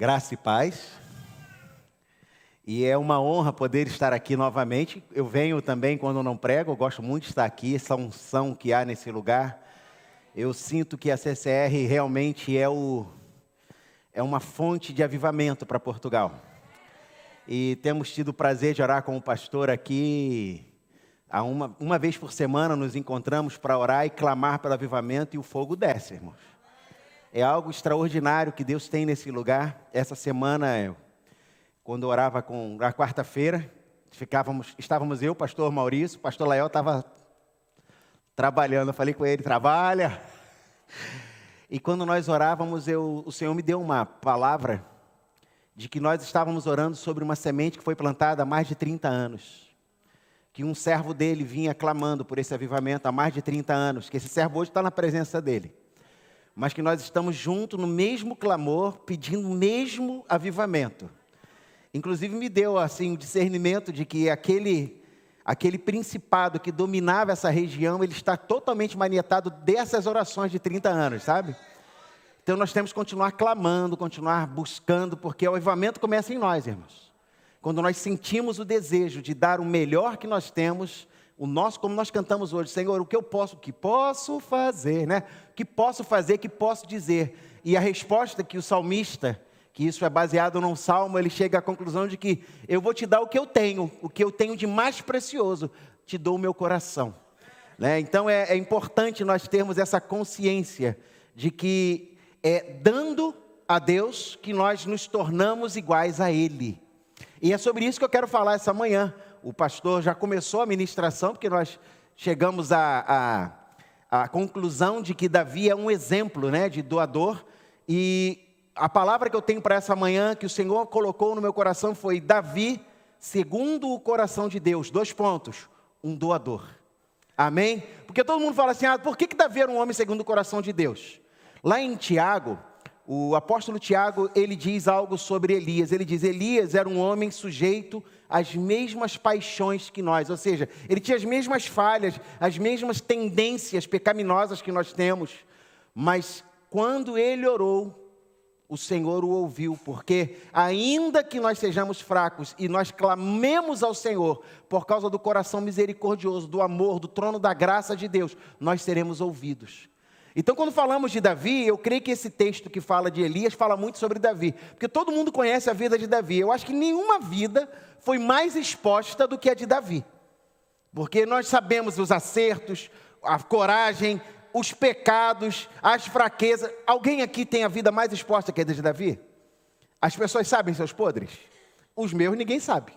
Graça e paz. E é uma honra poder estar aqui novamente. Eu venho também quando não prego, eu gosto muito de estar aqui, essa unção que há nesse lugar. Eu sinto que a CCR realmente é, o, é uma fonte de avivamento para Portugal. E temos tido o prazer de orar com o pastor aqui. Uma, uma vez por semana nos encontramos para orar e clamar pelo avivamento e o fogo desce, irmãos. É algo extraordinário que Deus tem nesse lugar. Essa semana, quando orava com na quarta-feira, ficávamos, estávamos eu, pastor Maurício, pastor Lael estava trabalhando. Eu falei com ele, trabalha. E quando nós orávamos, eu, o Senhor me deu uma palavra de que nós estávamos orando sobre uma semente que foi plantada há mais de 30 anos. Que um servo dele vinha clamando por esse avivamento há mais de 30 anos. Que esse servo hoje está na presença dele mas que nós estamos juntos no mesmo clamor, pedindo o mesmo avivamento. Inclusive me deu assim o discernimento de que aquele aquele principado que dominava essa região, ele está totalmente manietado dessas orações de 30 anos, sabe? Então nós temos que continuar clamando, continuar buscando, porque o avivamento começa em nós, irmãos. Quando nós sentimos o desejo de dar o melhor que nós temos, o nosso, como nós cantamos hoje, Senhor, o que eu posso, o que posso fazer, né? Que posso fazer, que posso dizer. E a resposta que o salmista, que isso é baseado num salmo, ele chega à conclusão de que eu vou te dar o que eu tenho, o que eu tenho de mais precioso, te dou o meu coração. Né? Então é, é importante nós termos essa consciência de que é dando a Deus que nós nos tornamos iguais a Ele. E é sobre isso que eu quero falar essa manhã o pastor já começou a ministração, porque nós chegamos à, à, à conclusão de que Davi é um exemplo né, de doador. E a palavra que eu tenho para essa manhã, que o Senhor colocou no meu coração, foi Davi, segundo o coração de Deus. Dois pontos: um doador. Amém? Porque todo mundo fala assim: ah, por que, que Davi era um homem segundo o coração de Deus? Lá em Tiago, o apóstolo Tiago, ele diz algo sobre Elias. Ele diz: Elias era um homem sujeito às mesmas paixões que nós, ou seja, ele tinha as mesmas falhas, as mesmas tendências pecaminosas que nós temos. Mas quando ele orou, o Senhor o ouviu, porque ainda que nós sejamos fracos e nós clamemos ao Senhor por causa do coração misericordioso, do amor, do trono da graça de Deus, nós seremos ouvidos. Então, quando falamos de Davi, eu creio que esse texto que fala de Elias fala muito sobre Davi, porque todo mundo conhece a vida de Davi. Eu acho que nenhuma vida foi mais exposta do que a de Davi, porque nós sabemos os acertos, a coragem, os pecados, as fraquezas. Alguém aqui tem a vida mais exposta que a de Davi? As pessoas sabem seus podres? Os meus ninguém sabe.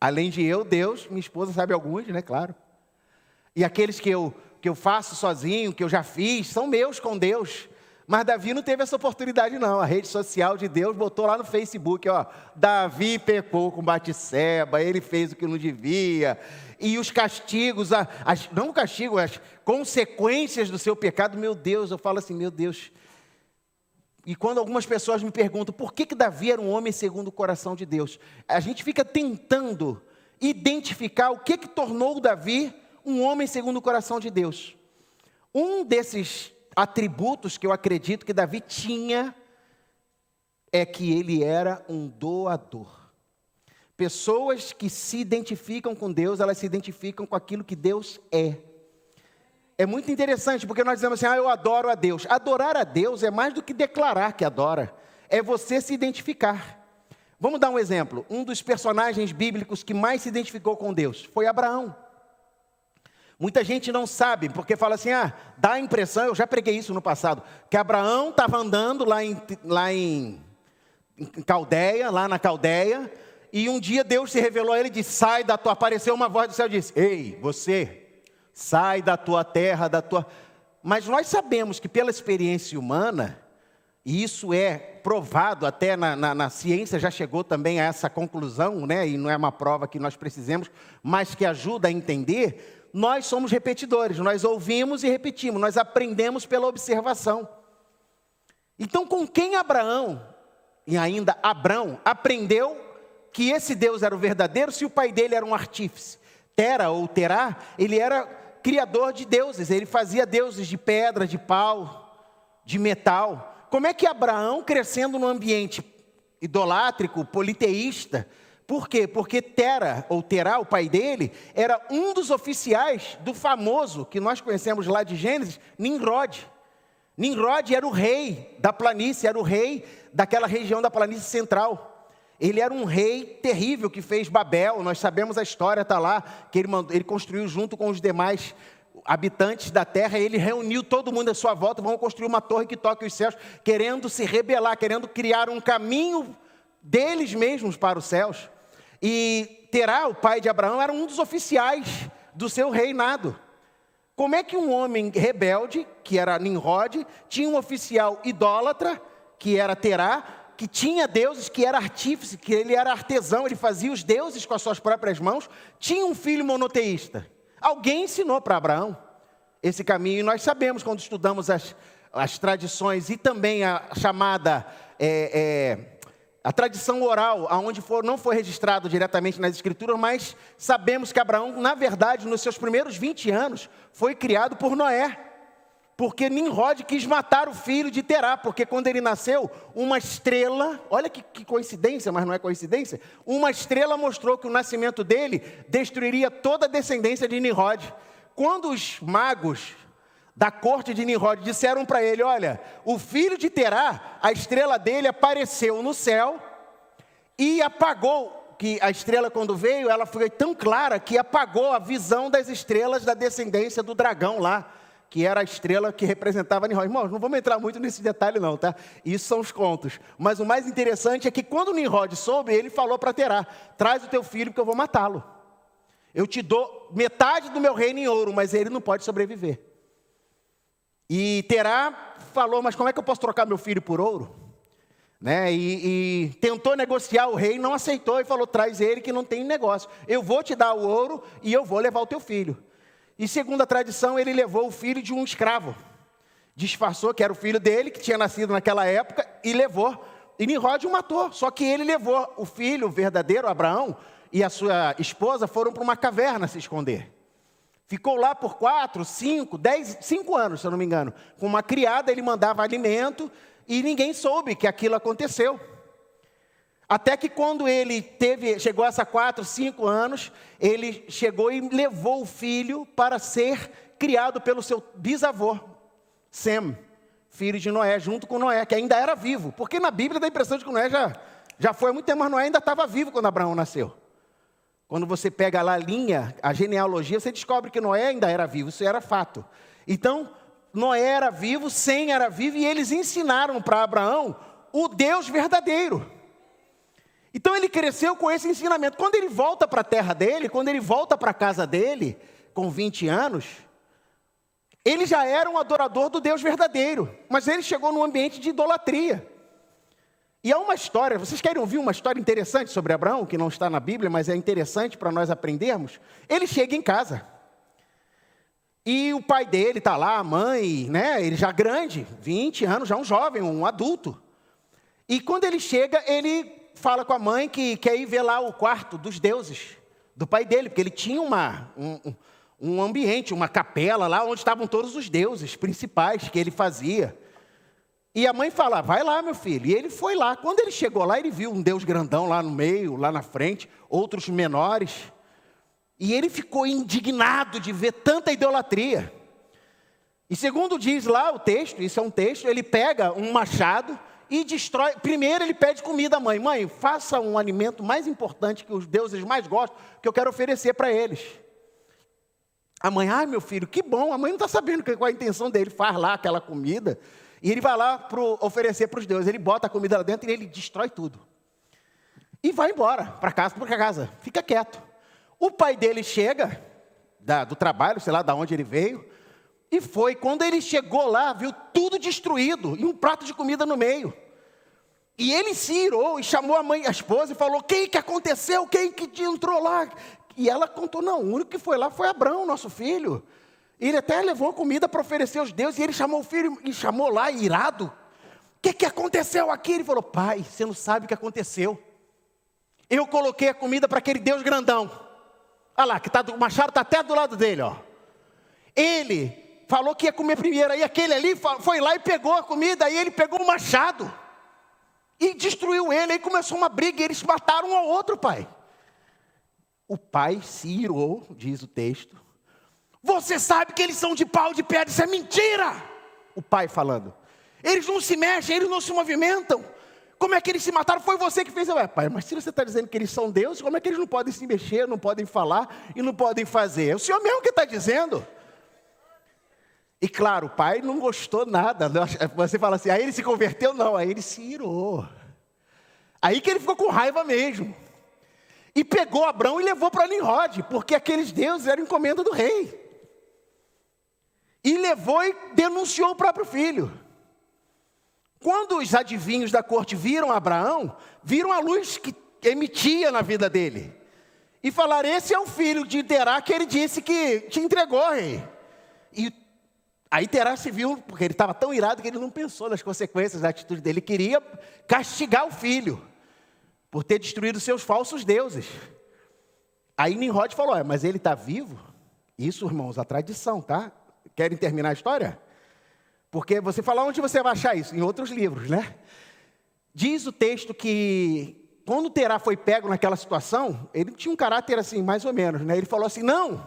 Além de eu, Deus, minha esposa sabe alguns, né? Claro. E aqueles que eu que eu faço sozinho, que eu já fiz, são meus com Deus. Mas Davi não teve essa oportunidade, não. A rede social de Deus botou lá no Facebook, ó. Davi pecou com Batseba, ele fez o que não devia. E os castigos, as, não o castigo, as consequências do seu pecado, meu Deus, eu falo assim, meu Deus. E quando algumas pessoas me perguntam por que, que Davi era um homem segundo o coração de Deus, a gente fica tentando identificar o que, que tornou Davi um homem segundo o coração de Deus. Um desses atributos que eu acredito que Davi tinha é que ele era um doador. Pessoas que se identificam com Deus, elas se identificam com aquilo que Deus é. É muito interessante, porque nós dizemos assim: ah, eu adoro a Deus. Adorar a Deus é mais do que declarar que adora, é você se identificar. Vamos dar um exemplo. Um dos personagens bíblicos que mais se identificou com Deus foi Abraão. Muita gente não sabe, porque fala assim: ah, dá a impressão, eu já preguei isso no passado, que Abraão estava andando lá em, lá em, em Caldeia, lá na Caldeia, e um dia Deus se revelou a ele e disse: sai da tua. Apareceu uma voz do céu e disse: Ei, você, sai da tua terra, da tua. Mas nós sabemos que pela experiência humana, e isso é provado até na, na, na, ciência, já chegou também a essa conclusão, né? e não é uma prova que nós precisemos, mas que ajuda a entender nós somos repetidores, nós ouvimos e repetimos, nós aprendemos pela observação. Então, com quem Abraão, e ainda Abraão, aprendeu que esse Deus era o verdadeiro se o pai dele era um artífice? Tera ou Terá, ele era criador de deuses, ele fazia deuses de pedra, de pau, de metal. Como é que Abraão, crescendo num ambiente idolátrico, politeísta. Por quê? Porque Tera, ou Terá, o pai dele, era um dos oficiais do famoso, que nós conhecemos lá de Gênesis, Nimrod. Nimrod era o rei da planície, era o rei daquela região da planície central. Ele era um rei terrível que fez Babel, nós sabemos a história, está lá, que ele, mandou, ele construiu junto com os demais habitantes da terra, ele reuniu todo mundo à sua volta, vão construir uma torre que toque os céus, querendo se rebelar, querendo criar um caminho deles mesmos para os céus. E Terá, o pai de Abraão, era um dos oficiais do seu reinado. Como é que um homem rebelde, que era Nimrod, tinha um oficial idólatra, que era Terá, que tinha deuses, que era artífice, que ele era artesão, ele fazia os deuses com as suas próprias mãos, tinha um filho monoteísta. Alguém ensinou para Abraão esse caminho, e nós sabemos quando estudamos as, as tradições e também a chamada. É, é, a tradição oral, aonde for, não foi registrado diretamente nas escrituras, mas sabemos que Abraão, na verdade, nos seus primeiros 20 anos, foi criado por Noé. Porque Nimrod quis matar o filho de Terá, porque quando ele nasceu, uma estrela, olha que, que, coincidência, mas não é coincidência, uma estrela mostrou que o nascimento dele destruiria toda a descendência de Nimrod. Quando os magos da corte de Nimrod disseram para ele: Olha, o filho de Terá, a estrela dele apareceu no céu e apagou que a estrela, quando veio, ela foi tão clara que apagou a visão das estrelas da descendência do dragão lá que era a estrela que representava Nimrod. Irmãos, não vamos entrar muito nesse detalhe não, tá? Isso são os contos. Mas o mais interessante é que quando Nimrod soube, ele falou para Terá, traz o teu filho porque eu vou matá-lo. Eu te dou metade do meu reino em ouro, mas ele não pode sobreviver. E Terá falou, mas como é que eu posso trocar meu filho por ouro? Né? E, e, tentou negociar o rei, não aceitou e falou: traz ele que não tem negócio. Eu vou te dar o ouro e eu vou levar o teu filho. E segundo a tradição, ele levou o filho de um escravo. Disfarçou que era o filho dele, que tinha nascido naquela época, e levou. E Nimrod o matou. Só que ele levou o filho verdadeiro, Abraão, e a sua esposa foram para uma caverna se esconder. Ficou lá por quatro, cinco, dez, cinco anos, se eu não me engano. Com uma criada, ele mandava alimento e ninguém soube que aquilo aconteceu. Até que quando ele teve, chegou a quatro, cinco anos, ele chegou e levou o filho para ser criado pelo seu bisavô, Sem, filho de Noé, junto com Noé, que ainda era vivo. Porque na Bíblia dá a impressão de que Noé já, já foi há muito tempo, mas Noé ainda estava vivo quando Abraão nasceu. Quando você pega lá a linha, a genealogia, você descobre que Noé ainda era vivo, isso era fato. Então, Noé era vivo, Sem era vivo, e eles ensinaram para Abraão o Deus verdadeiro. Então ele cresceu com esse ensinamento. Quando ele volta para a terra dele, quando ele volta para a casa dele, com 20 anos, ele já era um adorador do Deus verdadeiro, mas ele chegou num ambiente de idolatria. E há uma história, vocês querem ouvir uma história interessante sobre Abraão, que não está na Bíblia, mas é interessante para nós aprendermos? Ele chega em casa. E o pai dele está lá, a mãe, né? Ele já grande, 20 anos, já um jovem, um adulto. E quando ele chega, ele fala com a mãe que quer ir ver lá o quarto dos deuses, do pai dele, porque ele tinha uma, um, um ambiente, uma capela lá onde estavam todos os deuses principais que ele fazia. E a mãe fala: Vai lá, meu filho. E ele foi lá. Quando ele chegou lá, ele viu um Deus grandão lá no meio, lá na frente, outros menores. E ele ficou indignado de ver tanta idolatria. E segundo diz lá o texto, isso é um texto, ele pega um machado e destrói. Primeiro ele pede comida à mãe: Mãe, faça um alimento mais importante que os deuses mais gostam, que eu quero oferecer para eles. A mãe, ai meu filho, que bom, a mãe não está sabendo qual é a intenção dele, faz lá aquela comida. E ele vai lá pro, oferecer para os deuses, ele bota a comida lá dentro e ele destrói tudo. E vai embora para casa, para casa, fica quieto. O pai dele chega da, do trabalho, sei lá de onde ele veio, e foi. Quando ele chegou lá, viu tudo destruído e um prato de comida no meio. E ele se irou e chamou a mãe, a esposa, e falou: Quem que aconteceu? Quem que entrou lá? E ela contou: Não, o único que foi lá foi Abraão, nosso filho. Ele até levou comida para oferecer aos deuses, e ele chamou o filho e chamou lá, irado. O que, que aconteceu aqui? Ele falou: Pai, você não sabe o que aconteceu. Eu coloquei a comida para aquele Deus grandão. Olha lá, que tá, o machado está até do lado dele, ó. Ele falou que ia comer primeiro. Aí aquele ali foi lá e pegou a comida, aí ele pegou o machado e destruiu ele. Aí começou uma briga e eles mataram um ao outro, pai. O pai se irou, diz o texto. Você sabe que eles são de pau de pedra, isso é mentira! O pai falando. Eles não se mexem, eles não se movimentam. Como é que eles se mataram? Foi você que fez. Ué, pai, mas se você está dizendo que eles são deuses, como é que eles não podem se mexer, não podem falar e não podem fazer? É o senhor mesmo que está dizendo. E claro, o pai não gostou nada. Você fala assim, aí ele se converteu? Não, aí ele se irou. Aí que ele ficou com raiva mesmo. E pegou Abraão e levou para Nimrod, porque aqueles deuses eram encomenda do rei. E levou e denunciou o próprio filho. Quando os adivinhos da corte viram Abraão, viram a luz que emitia na vida dele. E falaram: Esse é o filho de Terá que ele disse que te entregou, rei. E Aí Terá se viu, porque ele estava tão irado que ele não pensou nas consequências da atitude dele. Ele queria castigar o filho por ter destruído seus falsos deuses. Aí Nimrod falou: é, mas ele está vivo? Isso, irmãos, a tradição, tá? Querem terminar a história? Porque você fala onde você vai achar isso? Em outros livros, né? Diz o texto que quando Terá foi pego naquela situação, ele tinha um caráter assim, mais ou menos, né? Ele falou assim: não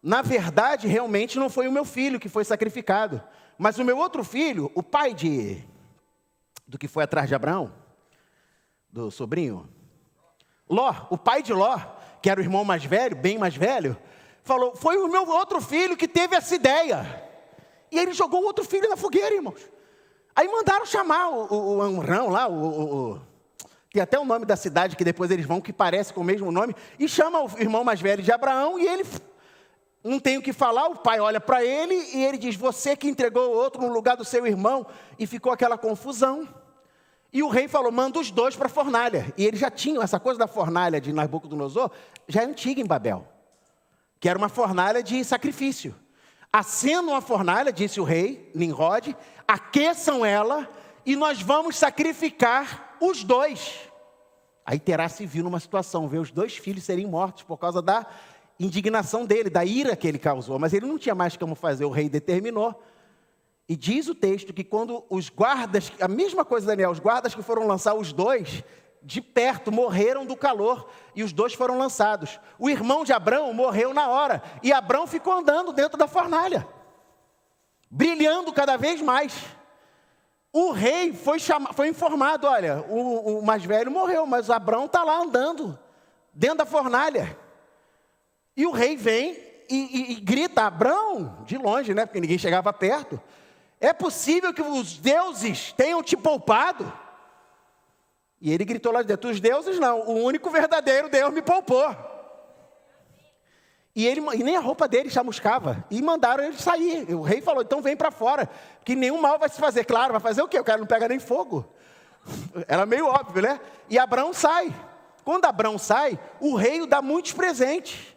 na verdade, realmente não foi o meu filho que foi sacrificado, mas o meu outro filho, o pai de do que foi atrás de Abraão, do sobrinho, Ló, o pai de Ló, que era o irmão mais velho, bem mais velho, falou: Foi o meu outro filho que teve essa ideia. E ele jogou o outro filho na fogueira, irmãos. Aí mandaram chamar o, o, o Amrão lá, o, o, tem até o nome da cidade que depois eles vão, que parece com o mesmo nome, e chama o irmão mais velho de Abraão, e ele não tem o que falar, o pai olha para ele e ele diz: Você que entregou o outro no lugar do seu irmão, e ficou aquela confusão. E o rei falou: Manda os dois para a fornalha. E eles já tinham essa coisa da fornalha de Nabucodonosor, já é antiga em Babel, que era uma fornalha de sacrifício. Acendam a fornalha, disse o rei Nimrod, aqueçam ela e nós vamos sacrificar os dois. Aí Terá se viu numa situação, ver os dois filhos serem mortos por causa da indignação dele, da ira que ele causou, mas ele não tinha mais como fazer, o rei determinou. E diz o texto que quando os guardas, a mesma coisa, Daniel, os guardas que foram lançar os dois, de perto, morreram do calor, e os dois foram lançados. O irmão de Abrão morreu na hora, e Abrão ficou andando dentro da fornalha, brilhando cada vez mais. O rei foi, chama, foi informado: olha, o, o mais velho morreu, mas Abrão está lá andando, dentro da fornalha. E o rei vem e, e, e grita: Abrão, de longe, né? Porque ninguém chegava perto. É possível que os deuses tenham te poupado? E ele gritou lá de dentro: Os deuses não, o único verdadeiro Deus me poupou. E, ele, e nem a roupa dele chamuscava. E mandaram ele sair. O rei falou: então vem para fora, que nenhum mal vai se fazer. Claro, vai fazer o quê? O cara não pega nem fogo. Era meio óbvio, né? E Abraão sai. Quando Abraão sai, o rei dá muitos presentes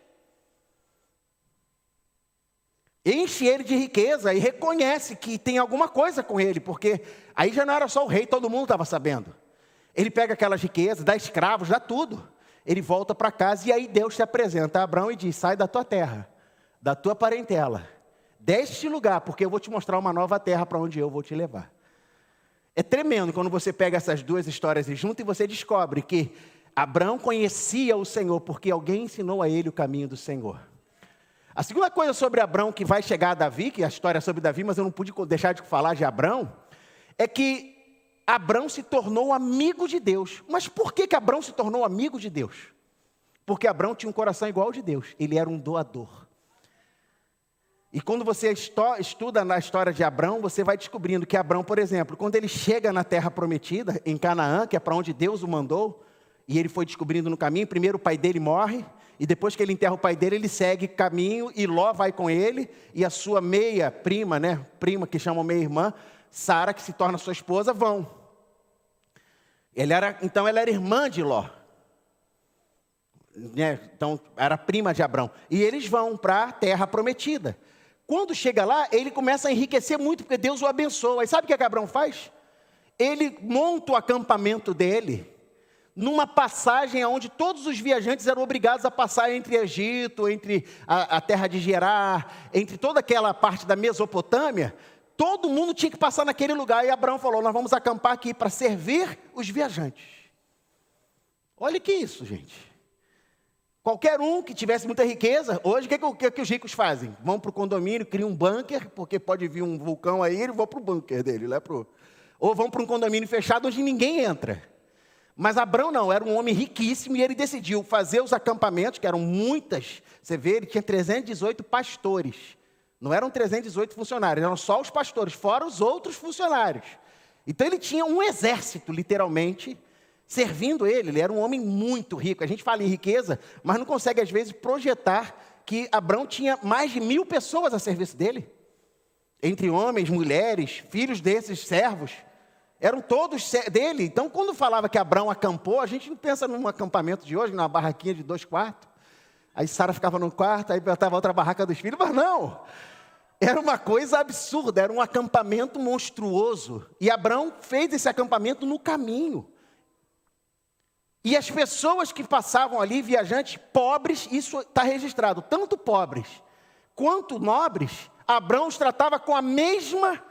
enche ele de riqueza e reconhece que tem alguma coisa com ele, porque aí já não era só o rei, todo mundo estava sabendo. Ele pega aquelas riquezas, dá escravos, dá tudo. Ele volta para casa e aí Deus se apresenta a Abraão e diz: Sai da tua terra, da tua parentela, deste lugar, porque eu vou te mostrar uma nova terra para onde eu vou te levar. É tremendo quando você pega essas duas histórias e junta e você descobre que Abraão conhecia o Senhor porque alguém ensinou a ele o caminho do Senhor. A segunda coisa sobre Abrão que vai chegar a Davi, que é a história sobre Davi, mas eu não pude deixar de falar de Abrão, é que Abrão se tornou amigo de Deus. Mas por que, que Abrão se tornou amigo de Deus? Porque Abrão tinha um coração igual ao de Deus, ele era um doador. E quando você estuda na história de Abrão, você vai descobrindo que Abrão, por exemplo, quando ele chega na terra prometida, em Canaã, que é para onde Deus o mandou, e ele foi descobrindo no caminho, primeiro o pai dele morre, e depois que ele enterra o pai dele, ele segue caminho e Ló vai com ele e a sua meia prima, né, prima que chamam meia irmã, Sara, que se torna sua esposa, vão. Era, então ela era irmã de Ló. Né? Então era prima de Abrão. E eles vão para a terra prometida. Quando chega lá, ele começa a enriquecer muito, porque Deus o abençoa. E sabe o que, é que Abrão faz? Ele monta o acampamento dele numa passagem onde todos os viajantes eram obrigados a passar entre Egito, entre a, a terra de Gerar, entre toda aquela parte da Mesopotâmia, todo mundo tinha que passar naquele lugar. E Abraão falou: Nós vamos acampar aqui para servir os viajantes. Olha que isso, gente. Qualquer um que tivesse muita riqueza, hoje o que, que, que, os ricos fazem? Vão para o condomínio, criam um bunker, porque pode vir um vulcão aí, eles vão para o bunker dele, lá pro... ou vão para um condomínio fechado onde ninguém entra. Mas Abraão não, era um homem riquíssimo e ele decidiu fazer os acampamentos, que eram muitas. Você vê, ele tinha 318 pastores. Não eram 318 funcionários, eram só os pastores, fora os outros funcionários. Então ele tinha um exército, literalmente, servindo ele. Ele era um homem muito rico. A gente fala em riqueza, mas não consegue, às vezes, projetar que Abraão tinha mais de mil pessoas a serviço dele. Entre homens, mulheres, filhos desses servos. Eram todos dele. Então, quando falava que Abraão acampou, a gente não pensa num acampamento de hoje, numa barraquinha de dois quartos. Aí Sara ficava no quarto, aí botava outra barraca dos filhos, mas não. Era uma coisa absurda, era um acampamento monstruoso. E Abraão fez esse acampamento no caminho. E as pessoas que passavam ali, viajantes, pobres, isso está registrado, tanto pobres quanto nobres, Abraão os tratava com a mesma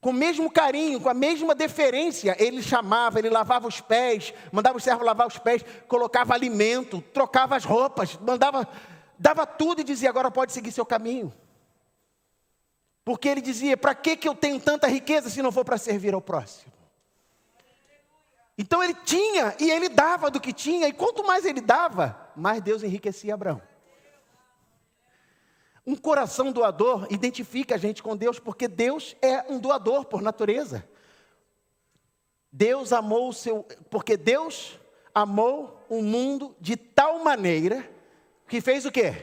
com o mesmo carinho, com a mesma deferência, ele chamava, ele lavava os pés, mandava o servo lavar os pés, colocava alimento, trocava as roupas, mandava, dava tudo e dizia: agora pode seguir seu caminho. Porque ele dizia: para que, que eu tenho tanta riqueza se não for para servir ao próximo? Então ele tinha e ele dava do que tinha, e quanto mais ele dava, mais Deus enriquecia Abraão. Um coração doador identifica a gente com Deus, porque Deus é um doador por natureza. Deus amou o seu. Porque Deus amou o mundo de tal maneira que fez o quê?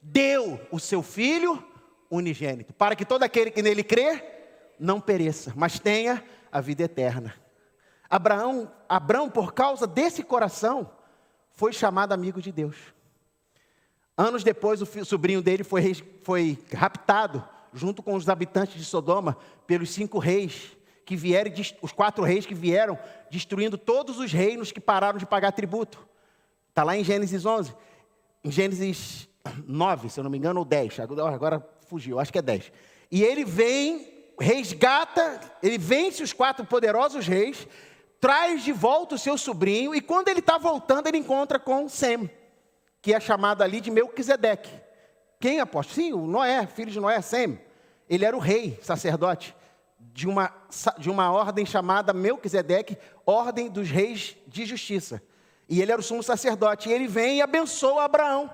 Deu o seu filho unigênito, para que todo aquele que nele crê não pereça, mas tenha a vida eterna. Abraão, Abraão, por causa desse coração, foi chamado amigo de Deus. Anos depois, o sobrinho dele foi, foi raptado, junto com os habitantes de Sodoma, pelos cinco reis que vieram, os quatro reis que vieram, destruindo todos os reinos que pararam de pagar tributo. Está lá em Gênesis 11. Em Gênesis 9, se eu não me engano, ou 10. Agora fugiu, acho que é 10. E ele vem, resgata, ele vence os quatro poderosos reis, traz de volta o seu sobrinho, e quando ele está voltando, ele encontra com Sem que é chamado ali de Melquisedeque. Quem apóstolo? Sim, o Noé, filho de Noé, Sem. Ele era o rei, sacerdote, de uma, de uma ordem chamada Melquisedeque, ordem dos reis de justiça. E ele era o sumo sacerdote. E ele vem e abençoa Abraão,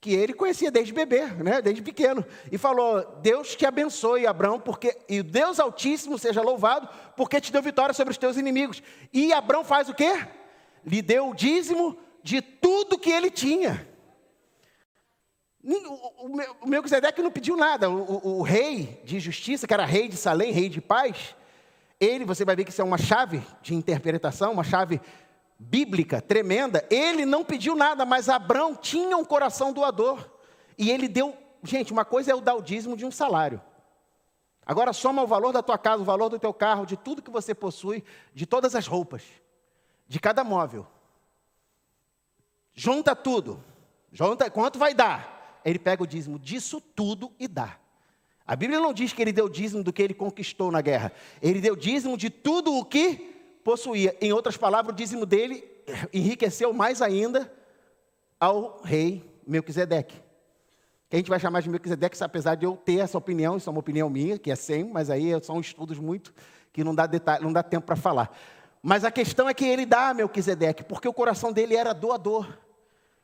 que ele conhecia desde bebê, né, desde pequeno. E falou: Deus te abençoe, Abraão, porque e Deus Altíssimo seja louvado, porque te deu vitória sobre os teus inimigos. E Abraão faz o quê? Lhe deu o dízimo de tudo que ele tinha. O Melquisedeque não pediu nada. O, o, o, rei de justiça, que era rei de Salém, rei de paz, ele, você vai ver que isso é uma chave de interpretação, uma chave bíblica tremenda. Ele não pediu nada, mas Abraão tinha um coração doador. E ele deu. Gente, uma coisa é o dar o dízimo de um salário. Agora soma o valor da tua casa, o valor do teu carro, de tudo que você possui, de todas as roupas, de cada móvel. Junta tudo. Junta, quanto vai dar? Ele pega o dízimo disso tudo e dá. A Bíblia não diz que ele deu dízimo do que ele conquistou na guerra. Ele deu dízimo de tudo o que possuía. Em outras palavras, o dízimo dele enriqueceu mais ainda ao rei Melquisedeque. Que a gente vai chamar de Melquisedeque, apesar de eu ter essa opinião, isso é uma opinião minha, que é sem, mas aí são estudos muito que não dá, detalhe, não dá tempo para falar. Mas a questão é que ele dá a Melquisedeque, porque o coração dele era doador.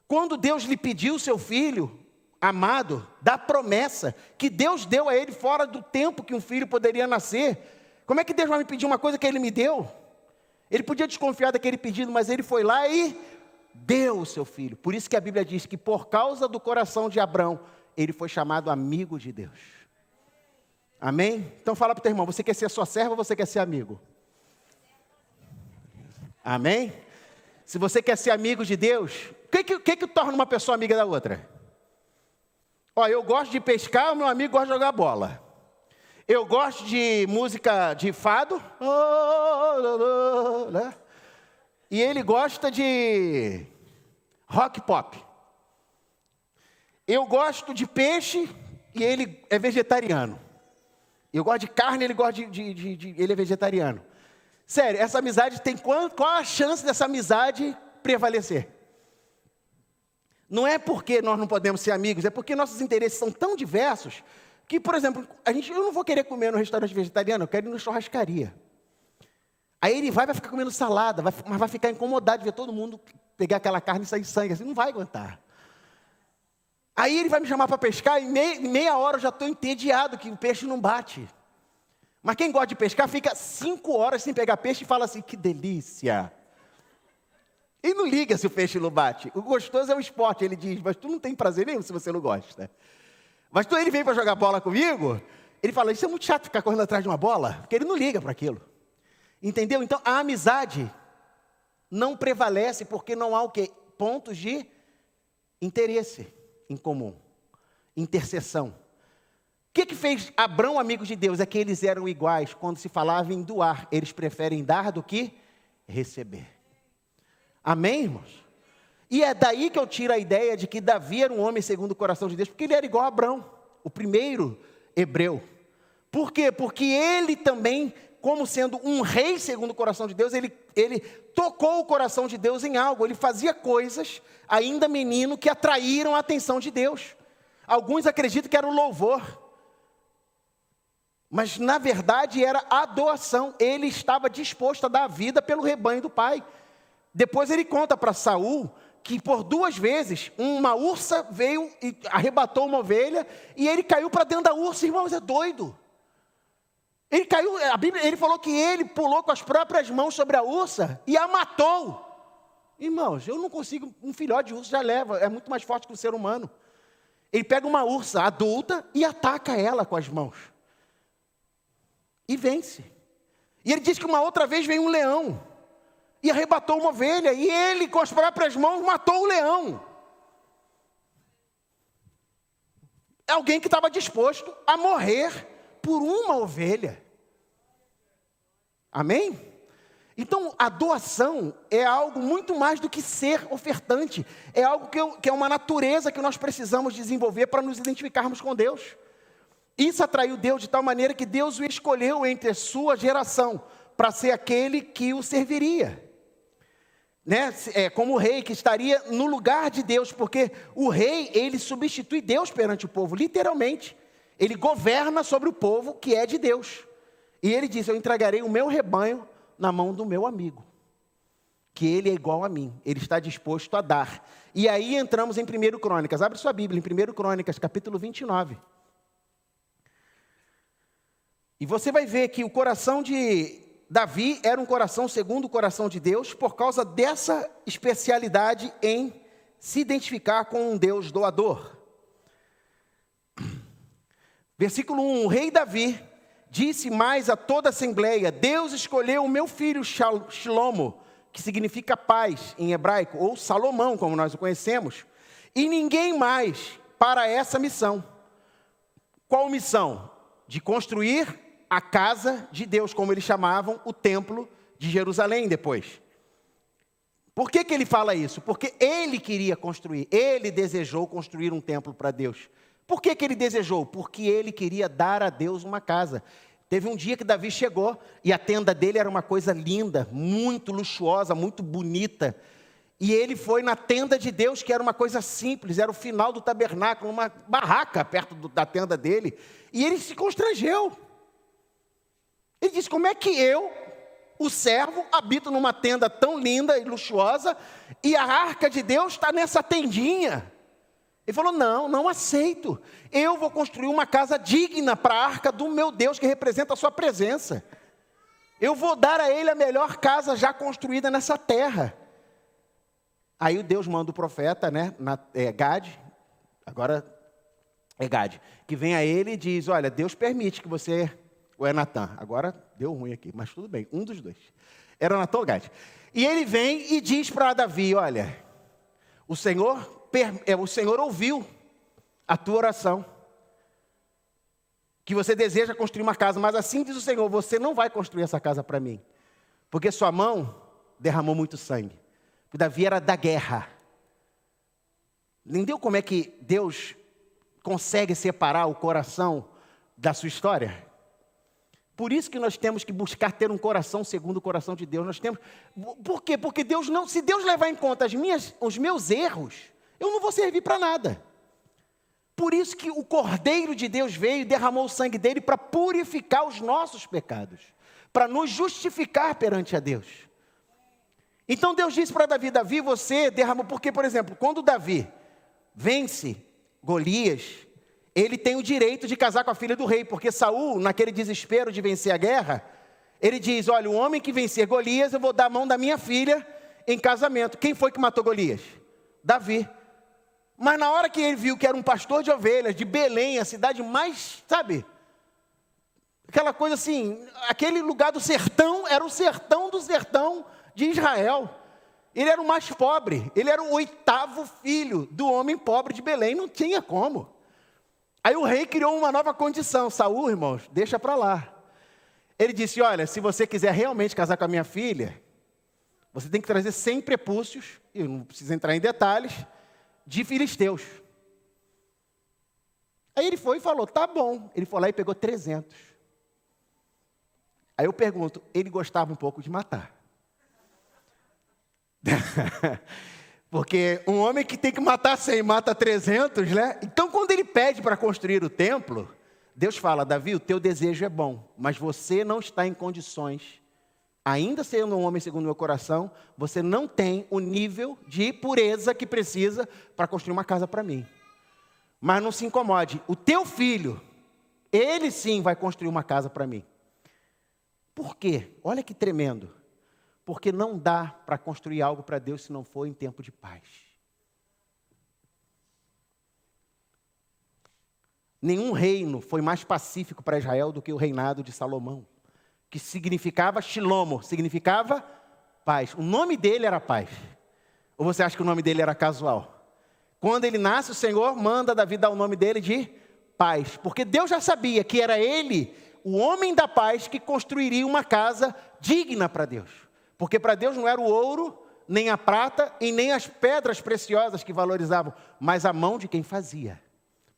Quando Deus lhe pediu seu filho, amado, da promessa que Deus deu a ele fora do tempo que um filho poderia nascer, como é que Deus vai me pedir uma coisa que ele me deu? Ele podia desconfiar daquele pedido, mas ele foi lá e deu o seu filho. Por isso que a Bíblia diz que por causa do coração de Abraão, ele foi chamado amigo de Deus. Amém? Então fala para o teu irmão, você quer ser sua serva ou você quer ser amigo? Amém? Se você quer ser amigo de Deus, o que, que, que, que torna uma pessoa amiga da outra? Ó, eu gosto de pescar, o meu amigo gosta de jogar bola. Eu gosto de música de fado, né? e ele gosta de rock pop. Eu gosto de peixe e ele é vegetariano. Eu gosto de carne, ele gosta de, de, de, de ele é vegetariano. Sério, essa amizade tem qual, qual a chance dessa amizade prevalecer? Não é porque nós não podemos ser amigos, é porque nossos interesses são tão diversos que, por exemplo, a gente, eu não vou querer comer no restaurante vegetariano, eu quero ir na churrascaria. Aí ele vai, vai ficar comendo salada, vai, mas vai ficar incomodado de ver todo mundo pegar aquela carne e sair sangue, assim, não vai aguentar. Aí ele vai me chamar para pescar e meia, meia hora eu já estou entediado que o peixe não bate. Mas quem gosta de pescar fica cinco horas sem pegar peixe e fala assim, que delícia. E não liga se o peixe não bate. O gostoso é o esporte, ele diz, mas tu não tem prazer nenhum se você não gosta. Mas quando ele vem para jogar bola comigo, ele fala, isso é muito chato ficar correndo atrás de uma bola, porque ele não liga para aquilo. Entendeu? Então a amizade não prevalece porque não há o quê? Pontos de interesse em comum, intercessão. O que, que fez Abraão amigo de Deus? É que eles eram iguais. Quando se falava em doar, eles preferem dar do que receber. Amém, irmãos? E é daí que eu tiro a ideia de que Davi era um homem segundo o coração de Deus, porque ele era igual a Abraão, o primeiro hebreu. Por quê? Porque ele também como sendo um rei segundo o coração de Deus, ele, ele tocou o coração de Deus em algo, ele fazia coisas, ainda menino, que atraíram a atenção de Deus. Alguns acreditam que era o louvor, mas na verdade era a doação, ele estava disposto a dar a vida pelo rebanho do pai. Depois ele conta para Saul que por duas vezes uma ursa veio e arrebatou uma ovelha e ele caiu para dentro da ursa, irmãos, é doido. Ele caiu, a Bíblia, ele falou que ele pulou com as próprias mãos sobre a ursa e a matou. Irmãos, eu não consigo, um filhote de urso já leva, é muito mais forte que o ser humano. Ele pega uma ursa adulta e ataca ela com as mãos. E vence. E ele diz que uma outra vez veio um leão e arrebatou uma ovelha, e ele, com as próprias mãos, matou o leão. É alguém que estava disposto a morrer por uma ovelha. Amém? Então, a doação é algo muito mais do que ser ofertante, é algo que, eu, que é uma natureza que nós precisamos desenvolver para nos identificarmos com Deus. Isso atraiu Deus de tal maneira que Deus o escolheu entre a sua geração para ser aquele que o serviria. Né? É, como rei que estaria no lugar de Deus, porque o rei, ele substitui Deus perante o povo, literalmente. Ele governa sobre o povo que é de Deus. E ele diz: Eu entregarei o meu rebanho na mão do meu amigo, que ele é igual a mim, ele está disposto a dar. E aí entramos em 1 Crônicas, abre sua Bíblia, em 1 Crônicas, capítulo 29. E você vai ver que o coração de Davi era um coração segundo o coração de Deus, por causa dessa especialidade em se identificar com um Deus doador. Versículo 1: O rei Davi Disse mais a toda a assembleia: Deus escolheu o meu filho Shlomo, que significa paz em hebraico, ou Salomão, como nós o conhecemos, e ninguém mais para essa missão. Qual missão? De construir a casa de Deus, como eles chamavam o templo de Jerusalém depois. Por que, que ele fala isso? Porque ele queria construir, ele desejou construir um templo para Deus. Por que, que ele desejou? Porque ele queria dar a Deus uma casa. Teve um dia que Davi chegou e a tenda dele era uma coisa linda, muito luxuosa, muito bonita. E ele foi na tenda de Deus, que era uma coisa simples, era o final do tabernáculo, uma barraca perto do, da tenda dele. E ele se constrangeu. Ele disse: Como é que eu, o servo, habito numa tenda tão linda e luxuosa, e a arca de Deus está nessa tendinha? Ele falou: Não, não aceito. Eu vou construir uma casa digna para a arca do meu Deus, que representa a sua presença. Eu vou dar a ele a melhor casa já construída nessa terra. Aí o Deus manda o profeta, né, na, é, Gad, agora é Gad, que vem a ele e diz: Olha, Deus permite que você. Ou é Natan? Agora deu ruim aqui, mas tudo bem, um dos dois. Era Natan ou Gad. E ele vem e diz para Davi: Olha, o Senhor é, o Senhor ouviu a tua oração. Que você deseja construir uma casa, mas assim diz o Senhor: você não vai construir essa casa para mim, porque sua mão derramou muito sangue. Porque Davi era da guerra. Entendeu como é que Deus consegue separar o coração da sua história? Por isso que nós temos que buscar ter um coração segundo o coração de Deus. Nós temos. Por quê? Porque Deus não, se Deus levar em conta as minhas, os meus erros, eu não vou servir para nada. Por isso que o Cordeiro de Deus veio e derramou o sangue dele para purificar os nossos pecados, para nos justificar perante a Deus. Então Deus disse para Davi: Davi, você derramou, porque, por exemplo, quando Davi vence Golias, ele tem o direito de casar com a filha do rei, porque Saul, naquele desespero de vencer a guerra, ele diz: Olha, o homem que vencer Golias, eu vou dar a mão da minha filha em casamento. Quem foi que matou Golias? Davi. Mas na hora que ele viu que era um pastor de ovelhas, de Belém, a cidade mais, sabe? Aquela coisa assim, aquele lugar do sertão era o sertão do sertão de Israel. Ele era o mais pobre, ele era o oitavo filho do homem pobre de Belém, não tinha como. Aí o rei criou uma nova condição. Saul, irmãos, deixa para lá. Ele disse: Olha, se você quiser realmente casar com a minha filha, você tem que trazer 100 prepúcios, e não precisa entrar em detalhes, de filisteus. Aí ele foi e falou: Tá bom. Ele foi lá e pegou 300. Aí eu pergunto: ele gostava um pouco de matar? Porque um homem que tem que matar 100 mata 300, né? Então, quando ele pede para construir o templo, Deus fala: Davi, o teu desejo é bom, mas você não está em condições, ainda sendo um homem segundo o meu coração, você não tem o nível de pureza que precisa para construir uma casa para mim. Mas não se incomode, o teu filho, ele sim vai construir uma casa para mim. Por quê? Olha que tremendo. Porque não dá para construir algo para Deus se não for em tempo de paz. Nenhum reino foi mais pacífico para Israel do que o reinado de Salomão, que significava Shilomo, significava paz. O nome dele era paz. Ou você acha que o nome dele era casual? Quando ele nasce, o Senhor manda Davi dar o nome dele de paz, porque Deus já sabia que era ele, o homem da paz, que construiria uma casa digna para Deus. Porque para Deus não era o ouro, nem a prata e nem as pedras preciosas que valorizavam, mas a mão de quem fazia.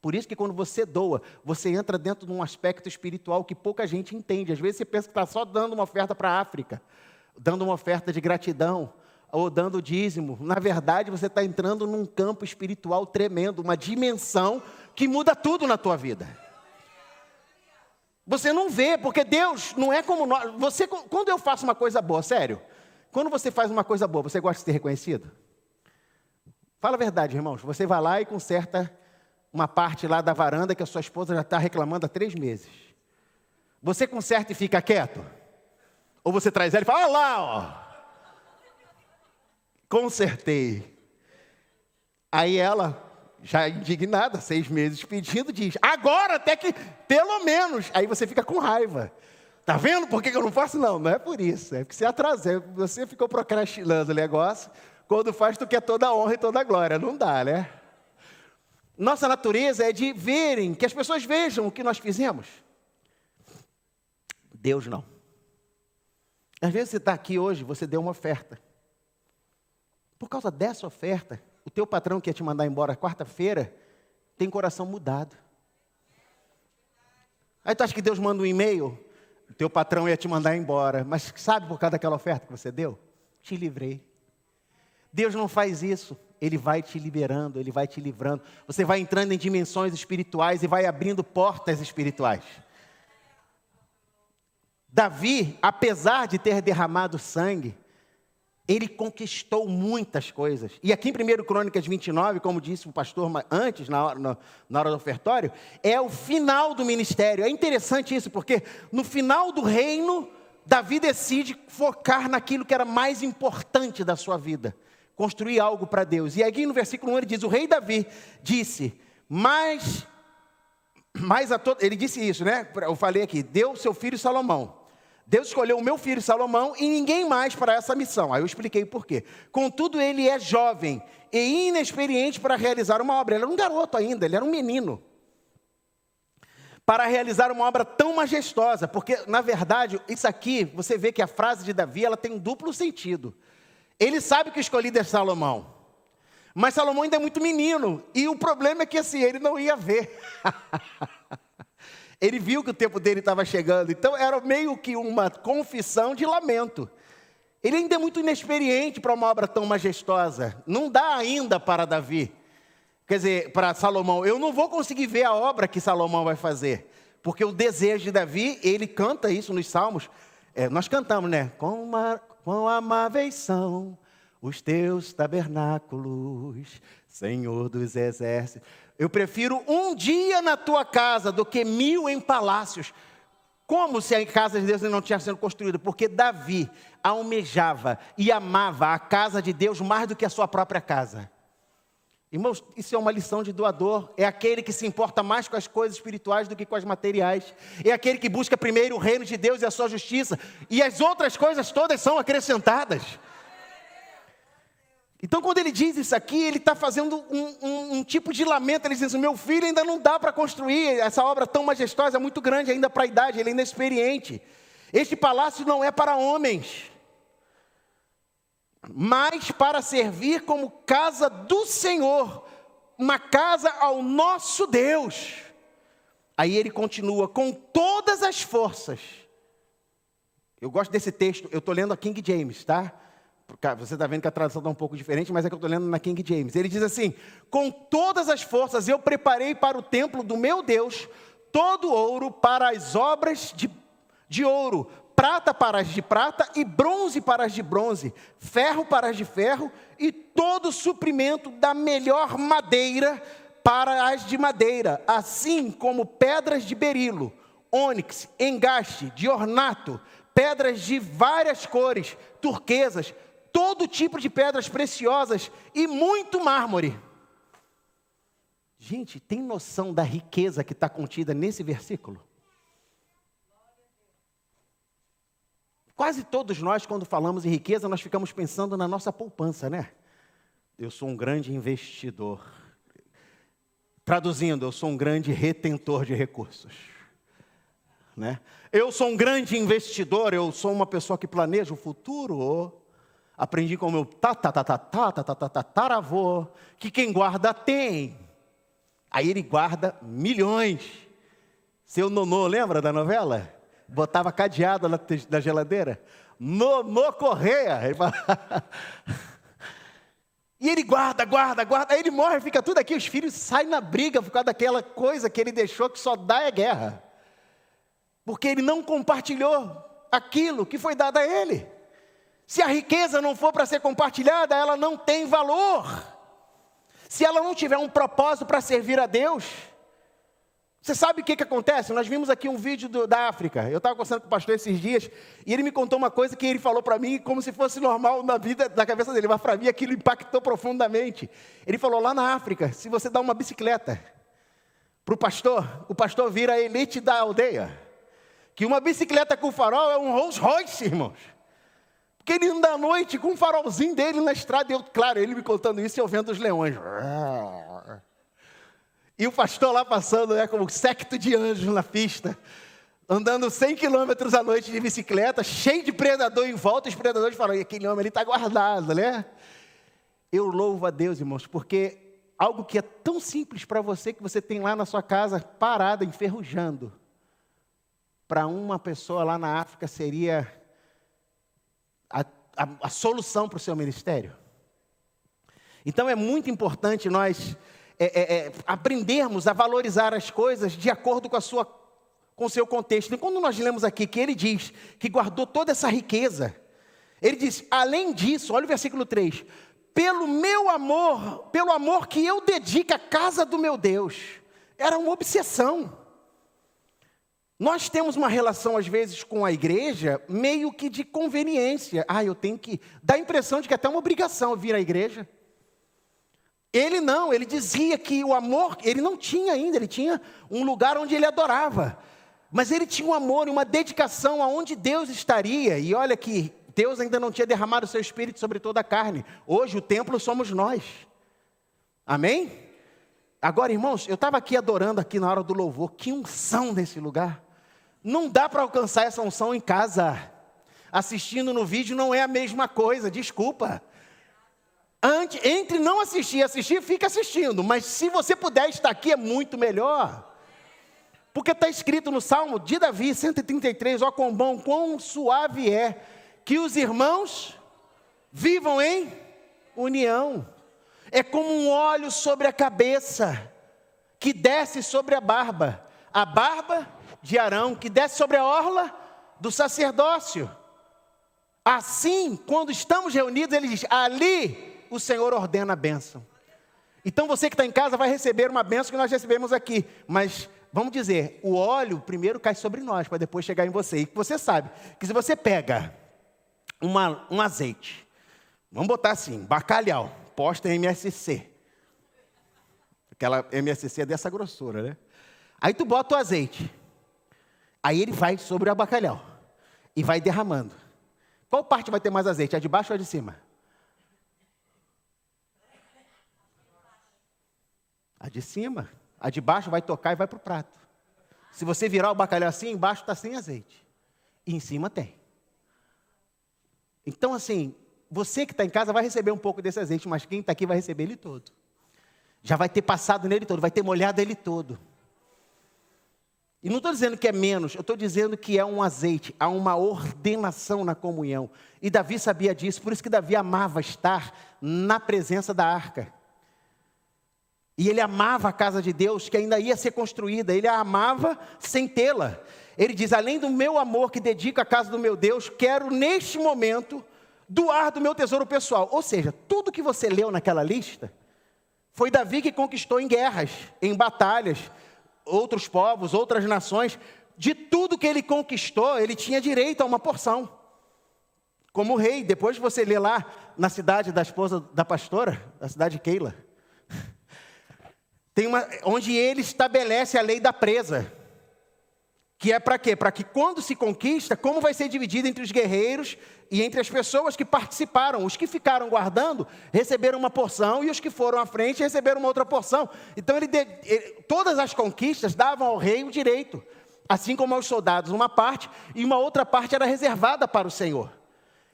Por isso que quando você doa, você entra dentro de um aspecto espiritual que pouca gente entende. Às vezes você pensa que está só dando uma oferta para a África, dando uma oferta de gratidão, ou dando dízimo. Na verdade, você está entrando num campo espiritual tremendo, uma dimensão que muda tudo na tua vida. Você não vê, porque Deus não é como nós. Você, quando eu faço uma coisa boa, sério, quando você faz uma coisa boa, você gosta de ser reconhecido? Fala a verdade, irmãos. Você vai lá e conserta uma parte lá da varanda que a sua esposa já está reclamando há três meses. Você conserta e fica quieto? Ou você traz ela e fala: Olha lá, ó. Consertei. Aí ela já indignada, seis meses pedindo, diz: agora até que, pelo menos. Aí você fica com raiva. Tá vendo por que eu não faço? Não, não é por isso. É porque você atrasou. Você ficou procrastinando o negócio. Quando faz, tu quer toda a honra e toda a glória. Não dá, né? Nossa natureza é de verem, que as pessoas vejam o que nós fizemos. Deus não. Às vezes você está aqui hoje, você deu uma oferta. Por causa dessa oferta, o teu patrão que ia te mandar embora quarta-feira tem coração mudado. Aí tu acha que Deus manda um e-mail? O teu patrão ia te mandar embora. Mas sabe por causa daquela oferta que você deu? Te livrei. Deus não faz isso. Ele vai te liberando, ele vai te livrando. Você vai entrando em dimensões espirituais e vai abrindo portas espirituais. Davi, apesar de ter derramado sangue, ele conquistou muitas coisas. E aqui em 1 Crônicas 29, como disse o pastor antes, na hora, na hora do ofertório, é o final do ministério. É interessante isso, porque no final do reino, Davi decide focar naquilo que era mais importante da sua vida. Construir algo para Deus. E aqui no versículo 1 ele diz: O rei Davi disse, mas, mas a todo, ele disse isso, né? Eu falei aqui, deu seu filho Salomão. Deus escolheu o meu filho Salomão e ninguém mais para essa missão. Aí eu expliquei por quê. Contudo, ele é jovem e inexperiente para realizar uma obra. Ele era um garoto ainda, ele era um menino. Para realizar uma obra tão majestosa, porque na verdade, isso aqui, você vê que a frase de Davi, ela tem um duplo sentido. Ele sabe que o escolhido é Salomão, Mas Salomão ainda é muito menino. E o problema é que assim, ele não ia ver. ele viu que o tempo dele estava chegando. Então era meio que uma confissão de lamento. Ele ainda é muito inexperiente para uma obra tão majestosa. Não dá ainda para Davi. Quer dizer, para Salomão, eu não vou conseguir ver a obra que Salomão vai fazer. Porque o desejo de Davi, ele canta isso nos Salmos. É, nós cantamos, né? Com, uma, com amáveis são os teus tabernáculos, Senhor dos exércitos. Eu prefiro um dia na tua casa do que mil em palácios. Como se a casa de Deus não tivesse sido construída? Porque Davi almejava e amava a casa de Deus mais do que a sua própria casa. Irmãos, isso é uma lição de doador. É aquele que se importa mais com as coisas espirituais do que com as materiais. É aquele que busca primeiro o reino de Deus e a sua justiça. E as outras coisas todas são acrescentadas. Então, quando ele diz isso aqui, ele está fazendo um, um, um, tipo de lamento. Ele diz: assim, Meu filho ainda não dá para construir essa obra tão majestosa, muito grande ainda para a idade, ele ainda é experiente. Este palácio não é para homens, mas para servir como casa do Senhor, uma casa ao nosso Deus. Aí ele continua: com todas as forças. Eu gosto desse texto, eu estou lendo a King James, tá? Você está vendo que a tradução está um pouco diferente, mas é que eu estou lendo na King James. Ele diz assim: Com todas as forças eu preparei para o templo do meu Deus todo ouro para as obras de, de ouro, prata para as de prata e bronze para as de bronze, ferro para as de ferro e todo suprimento da melhor madeira para as de madeira, assim como pedras de berilo, ônix, engaste, de ornato, pedras de várias cores, turquesas, todo tipo de pedras preciosas e muito mármore. Gente, tem noção da riqueza que está contida nesse versículo? Quase todos nós, quando falamos em riqueza, nós ficamos pensando na nossa poupança, né? Eu sou um grande investidor. Traduzindo, eu sou um grande retentor de recursos. Né? Eu sou um grande investidor, eu sou uma pessoa que planeja o futuro. Aprendi com o meu tataravô que quem guarda tem. Aí ele guarda milhões. Seu nonô, lembra da novela? Botava cadeado na, na geladeira. Nonô Correia. e ele guarda, guarda, guarda. Aí ele morre, fica tudo aqui. Os filhos saem na briga por causa daquela coisa que ele deixou que só dá é guerra. Porque ele não compartilhou aquilo que foi dado a ele. Se a riqueza não for para ser compartilhada, ela não tem valor. Se ela não tiver um propósito para servir a Deus, você sabe o que, que acontece? Nós vimos aqui um vídeo do, da África. Eu estava conversando com o pastor esses dias e ele me contou uma coisa que ele falou para mim como se fosse normal na vida, na cabeça dele, mas para mim aquilo impactou profundamente. Ele falou: lá na África, se você dá uma bicicleta para o pastor, o pastor vira a elite da aldeia. Que uma bicicleta com farol é um Rolls Royce, irmãos. Anda à noite com um farolzinho dele na estrada. Eu, claro, ele me contando isso e eu vendo os leões. E o pastor lá passando, né, como secto de anjos na pista. Andando 100 quilômetros à noite de bicicleta, cheio de predador em volta. Os predadores falam, aquele homem ali está guardado, né? Eu louvo a Deus, irmãos, porque algo que é tão simples para você, que você tem lá na sua casa, parada, enferrujando. Para uma pessoa lá na África seria a, a, a solução para o seu ministério. Então é muito importante nós é, é, é, aprendermos a valorizar as coisas de acordo com a sua com o seu contexto. E quando nós lemos aqui que ele diz que guardou toda essa riqueza, ele diz: além disso, olha o versículo 3: pelo meu amor, pelo amor que eu dedico à casa do meu Deus, era uma obsessão. Nós temos uma relação, às vezes, com a igreja meio que de conveniência. Ah, eu tenho que. Dá a impressão de que é até uma obrigação vir à igreja. Ele não, ele dizia que o amor, ele não tinha ainda, ele tinha um lugar onde ele adorava. Mas ele tinha um amor e uma dedicação aonde Deus estaria. E olha que Deus ainda não tinha derramado o seu espírito sobre toda a carne. Hoje o templo somos nós. Amém? Agora, irmãos, eu estava aqui adorando aqui na hora do louvor. Que unção nesse lugar. Não dá para alcançar essa unção em casa. Assistindo no vídeo não é a mesma coisa, desculpa. entre não assistir e assistir, fica assistindo. Mas se você puder estar aqui, é muito melhor. Porque está escrito no Salmo de Davi, 133, ó quão bom, quão suave é que os irmãos vivam em união. É como um óleo sobre a cabeça, que desce sobre a barba. A barba de Arão, que desce sobre a orla do sacerdócio. Assim, quando estamos reunidos, ele diz: ali o Senhor ordena a bênção. Então você que está em casa vai receber uma bênção que nós recebemos aqui, mas vamos dizer, o óleo primeiro cai sobre nós, para depois chegar em você. E você sabe que se você pega uma, um azeite, vamos botar assim, bacalhau, posta em MSC. Aquela MSC é dessa grossura, né? Aí tu bota o azeite. Aí ele vai sobre o bacalhau e vai derramando. Qual parte vai ter mais azeite? A de baixo ou a de cima? A de cima. A de baixo vai tocar e vai para o prato. Se você virar o bacalhau assim, embaixo está sem azeite. E em cima tem. Então, assim, você que está em casa vai receber um pouco desse azeite, mas quem está aqui vai receber ele todo. Já vai ter passado nele todo, vai ter molhado ele todo. E não estou dizendo que é menos, eu estou dizendo que é um azeite, há uma ordenação na comunhão. E Davi sabia disso, por isso que Davi amava estar na presença da arca. E ele amava a casa de Deus, que ainda ia ser construída, ele a amava sem tê-la. Ele diz: além do meu amor que dedico à casa do meu Deus, quero neste momento doar do meu tesouro pessoal. Ou seja, tudo que você leu naquela lista foi Davi que conquistou em guerras, em batalhas, outros povos, outras nações, de tudo que ele conquistou, ele tinha direito a uma porção. Como rei, depois você lê lá na cidade da esposa da pastora, da cidade de Keila, tem uma, onde ele estabelece a lei da presa. Que é para quê? Para que quando se conquista, como vai ser dividido entre os guerreiros e entre as pessoas que participaram. Os que ficaram guardando receberam uma porção e os que foram à frente receberam uma outra porção. Então, ele, ele, todas as conquistas davam ao rei o direito, assim como aos soldados, uma parte e uma outra parte era reservada para o Senhor.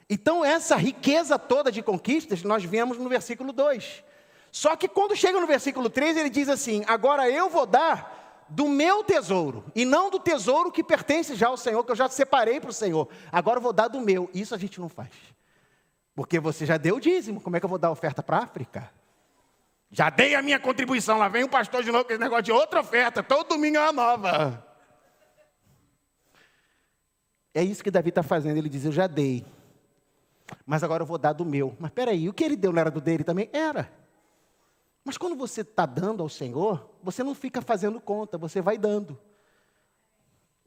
Então, essa riqueza toda de conquistas nós vemos no versículo 2. Só que quando chega no versículo 3, ele diz assim: Agora eu vou dar do meu tesouro, e não do tesouro que pertence já ao Senhor, que eu já separei para o Senhor. Agora eu vou dar do meu. Isso a gente não faz. Porque você já deu o dízimo, como é que eu vou dar oferta para a África? Já dei a minha contribuição, lá vem o pastor de novo com esse negócio de outra oferta, todo domingo é uma nova. É isso que Davi está fazendo, ele diz, eu já dei, mas agora eu vou dar do meu. Mas peraí, o que ele deu não era do dele também? Era. Mas quando você está dando ao Senhor, você não fica fazendo conta, você vai dando.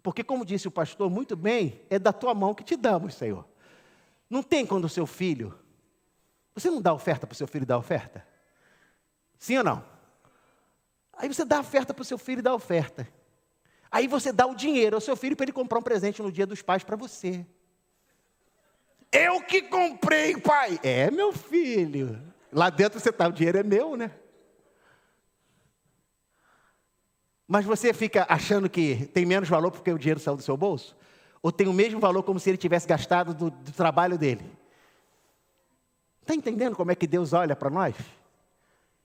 Porque, como disse o pastor muito bem, é da tua mão que te damos, Senhor. Não tem quando o seu filho. Você não dá oferta para o seu filho dar oferta? Sim ou não? Aí você dá oferta para o seu filho dá oferta. Aí você dá o dinheiro ao seu filho para ele comprar um presente no dia dos pais para você. Eu que comprei, pai. É, meu filho. Lá dentro você está, o dinheiro é meu, né? Mas você fica achando que tem menos valor porque o dinheiro saiu do seu bolso? Ou tem o mesmo valor como se ele tivesse gastado do, do trabalho dele? Está entendendo como é que Deus olha para nós?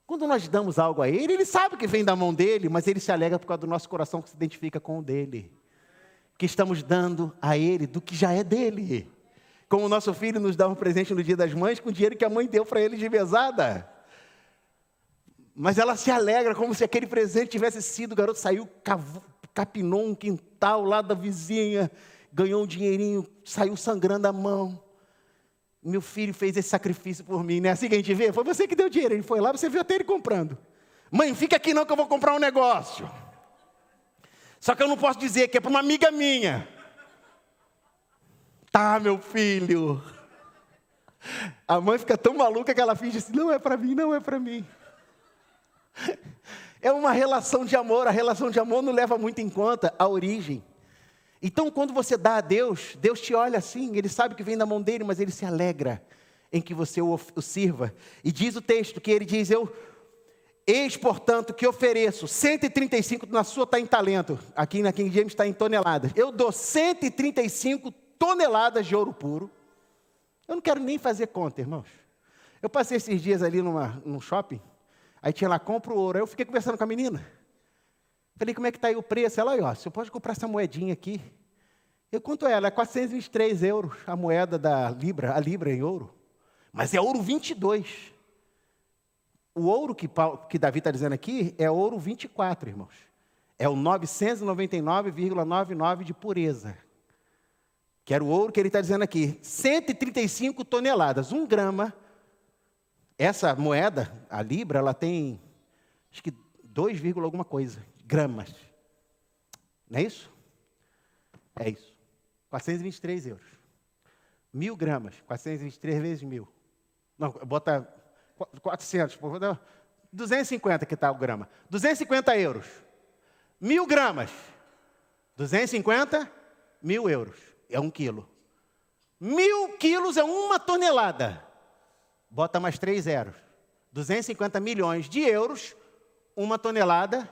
Quando nós damos algo a Ele, Ele sabe que vem da mão dele, mas Ele se alegra por causa do nosso coração que se identifica com o dele. Que estamos dando a Ele do que já é dele. Como o nosso filho nos dá um presente no dia das mães com o dinheiro que a mãe deu para ele de mesada. Mas ela se alegra como se aquele presente tivesse sido, o garoto saiu, capinou um quintal lá da vizinha, ganhou um dinheirinho, saiu sangrando a mão. Meu filho fez esse sacrifício por mim, né? Assim que a gente vê, foi você que deu dinheiro, ele foi lá, você viu até ele comprando. Mãe, fica aqui não que eu vou comprar um negócio. Só que eu não posso dizer que é para uma amiga minha. Tá, meu filho. A mãe fica tão maluca que ela finge assim: não é para mim, não é para mim. É uma relação de amor, a relação de amor não leva muito em conta a origem. Então, quando você dá a Deus, Deus te olha assim, Ele sabe que vem da mão dele, mas Ele se alegra em que você o, o sirva. E diz o texto que Ele diz: Eu, eis, portanto, que ofereço 135, na sua está em talento, aqui na King James está em toneladas. Eu dou 135 toneladas de ouro puro. Eu não quero nem fazer conta, irmãos. Eu passei esses dias ali numa, num shopping, aí tinha lá, compra o ouro. Aí eu fiquei conversando com a menina. Falei, como é que está aí o preço? Ela, ó, você pode comprar essa moedinha aqui. Eu quanto? Ela é 423 euros a moeda da Libra, a Libra em ouro. Mas é ouro 22. O ouro que, que Davi está dizendo aqui é ouro 24, irmãos. É o 999,99 de pureza. Que era o ouro que ele está dizendo aqui. 135 toneladas, um grama. Essa moeda, a Libra, ela tem, acho que 2, alguma coisa, gramas. Não é isso? É isso. 423 euros. Mil gramas, 423 vezes mil. Não, bota 400, 250 que está o grama. 250 euros. Mil gramas. 250, mil euros. É um quilo. Mil quilos é uma tonelada. Bota mais três zeros. 250 milhões de euros, uma tonelada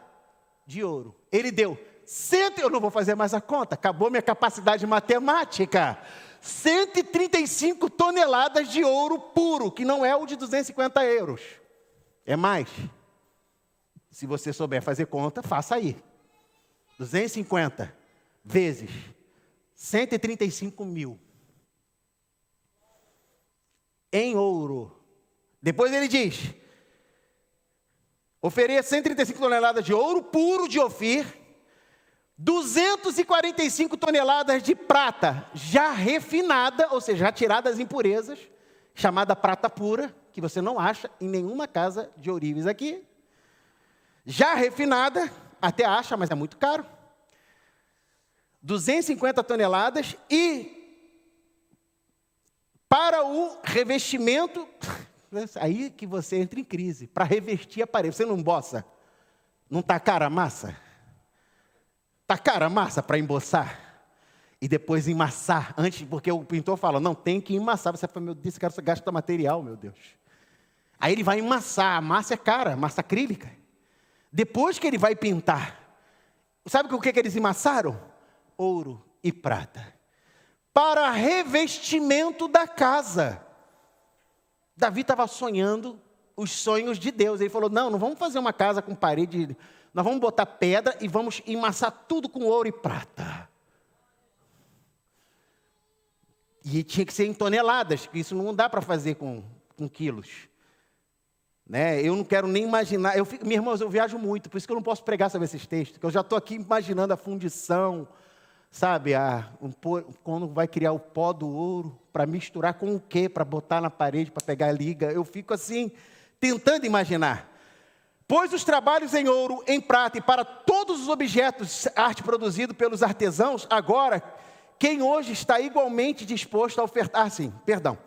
de ouro. Ele deu Cento, eu não vou fazer mais a conta, acabou minha capacidade matemática. 135 toneladas de ouro puro, que não é o de 250 euros. É mais. Se você souber fazer conta, faça aí. 250 vezes 135 mil. Em ouro. Depois ele diz: ofereça 135 toneladas de ouro puro de Ofir 245 toneladas de prata já refinada, ou seja, já tirada das impurezas, chamada prata pura, que você não acha em nenhuma casa de ourives aqui. Já refinada, até acha, mas é muito caro. 250 toneladas e para o revestimento, aí que você entra em crise, para revestir a parede. Você não boça? Não está cara a massa? Tá cara a massa para emboçar? E depois emassar, antes, porque o pintor fala, não, tem que emassar. Você fala, meu Deus, esse cara gasta material, meu Deus. Aí ele vai emassar, a massa é cara, massa acrílica. Depois que ele vai pintar, sabe o que, que eles emassaram? Ouro e prata. Para revestimento da casa. Davi estava sonhando os sonhos de Deus. Ele falou: não, não vamos fazer uma casa com parede nós vamos botar pedra e vamos emassar tudo com ouro e prata. E tinha que ser em toneladas, porque isso não dá para fazer com, com quilos. Né? Eu não quero nem imaginar. Eu fico, minha irmã, eu viajo muito, por isso que eu não posso pregar sobre esses textos, porque eu já estou aqui imaginando a fundição, sabe? A, um, quando vai criar o pó do ouro, para misturar com o quê? Para botar na parede, para pegar a liga. Eu fico assim, tentando imaginar. Pois os trabalhos em ouro, em prata e para todos os objetos arte produzido pelos artesãos, agora, quem hoje está igualmente disposto a ofertar, ah, sim, perdão.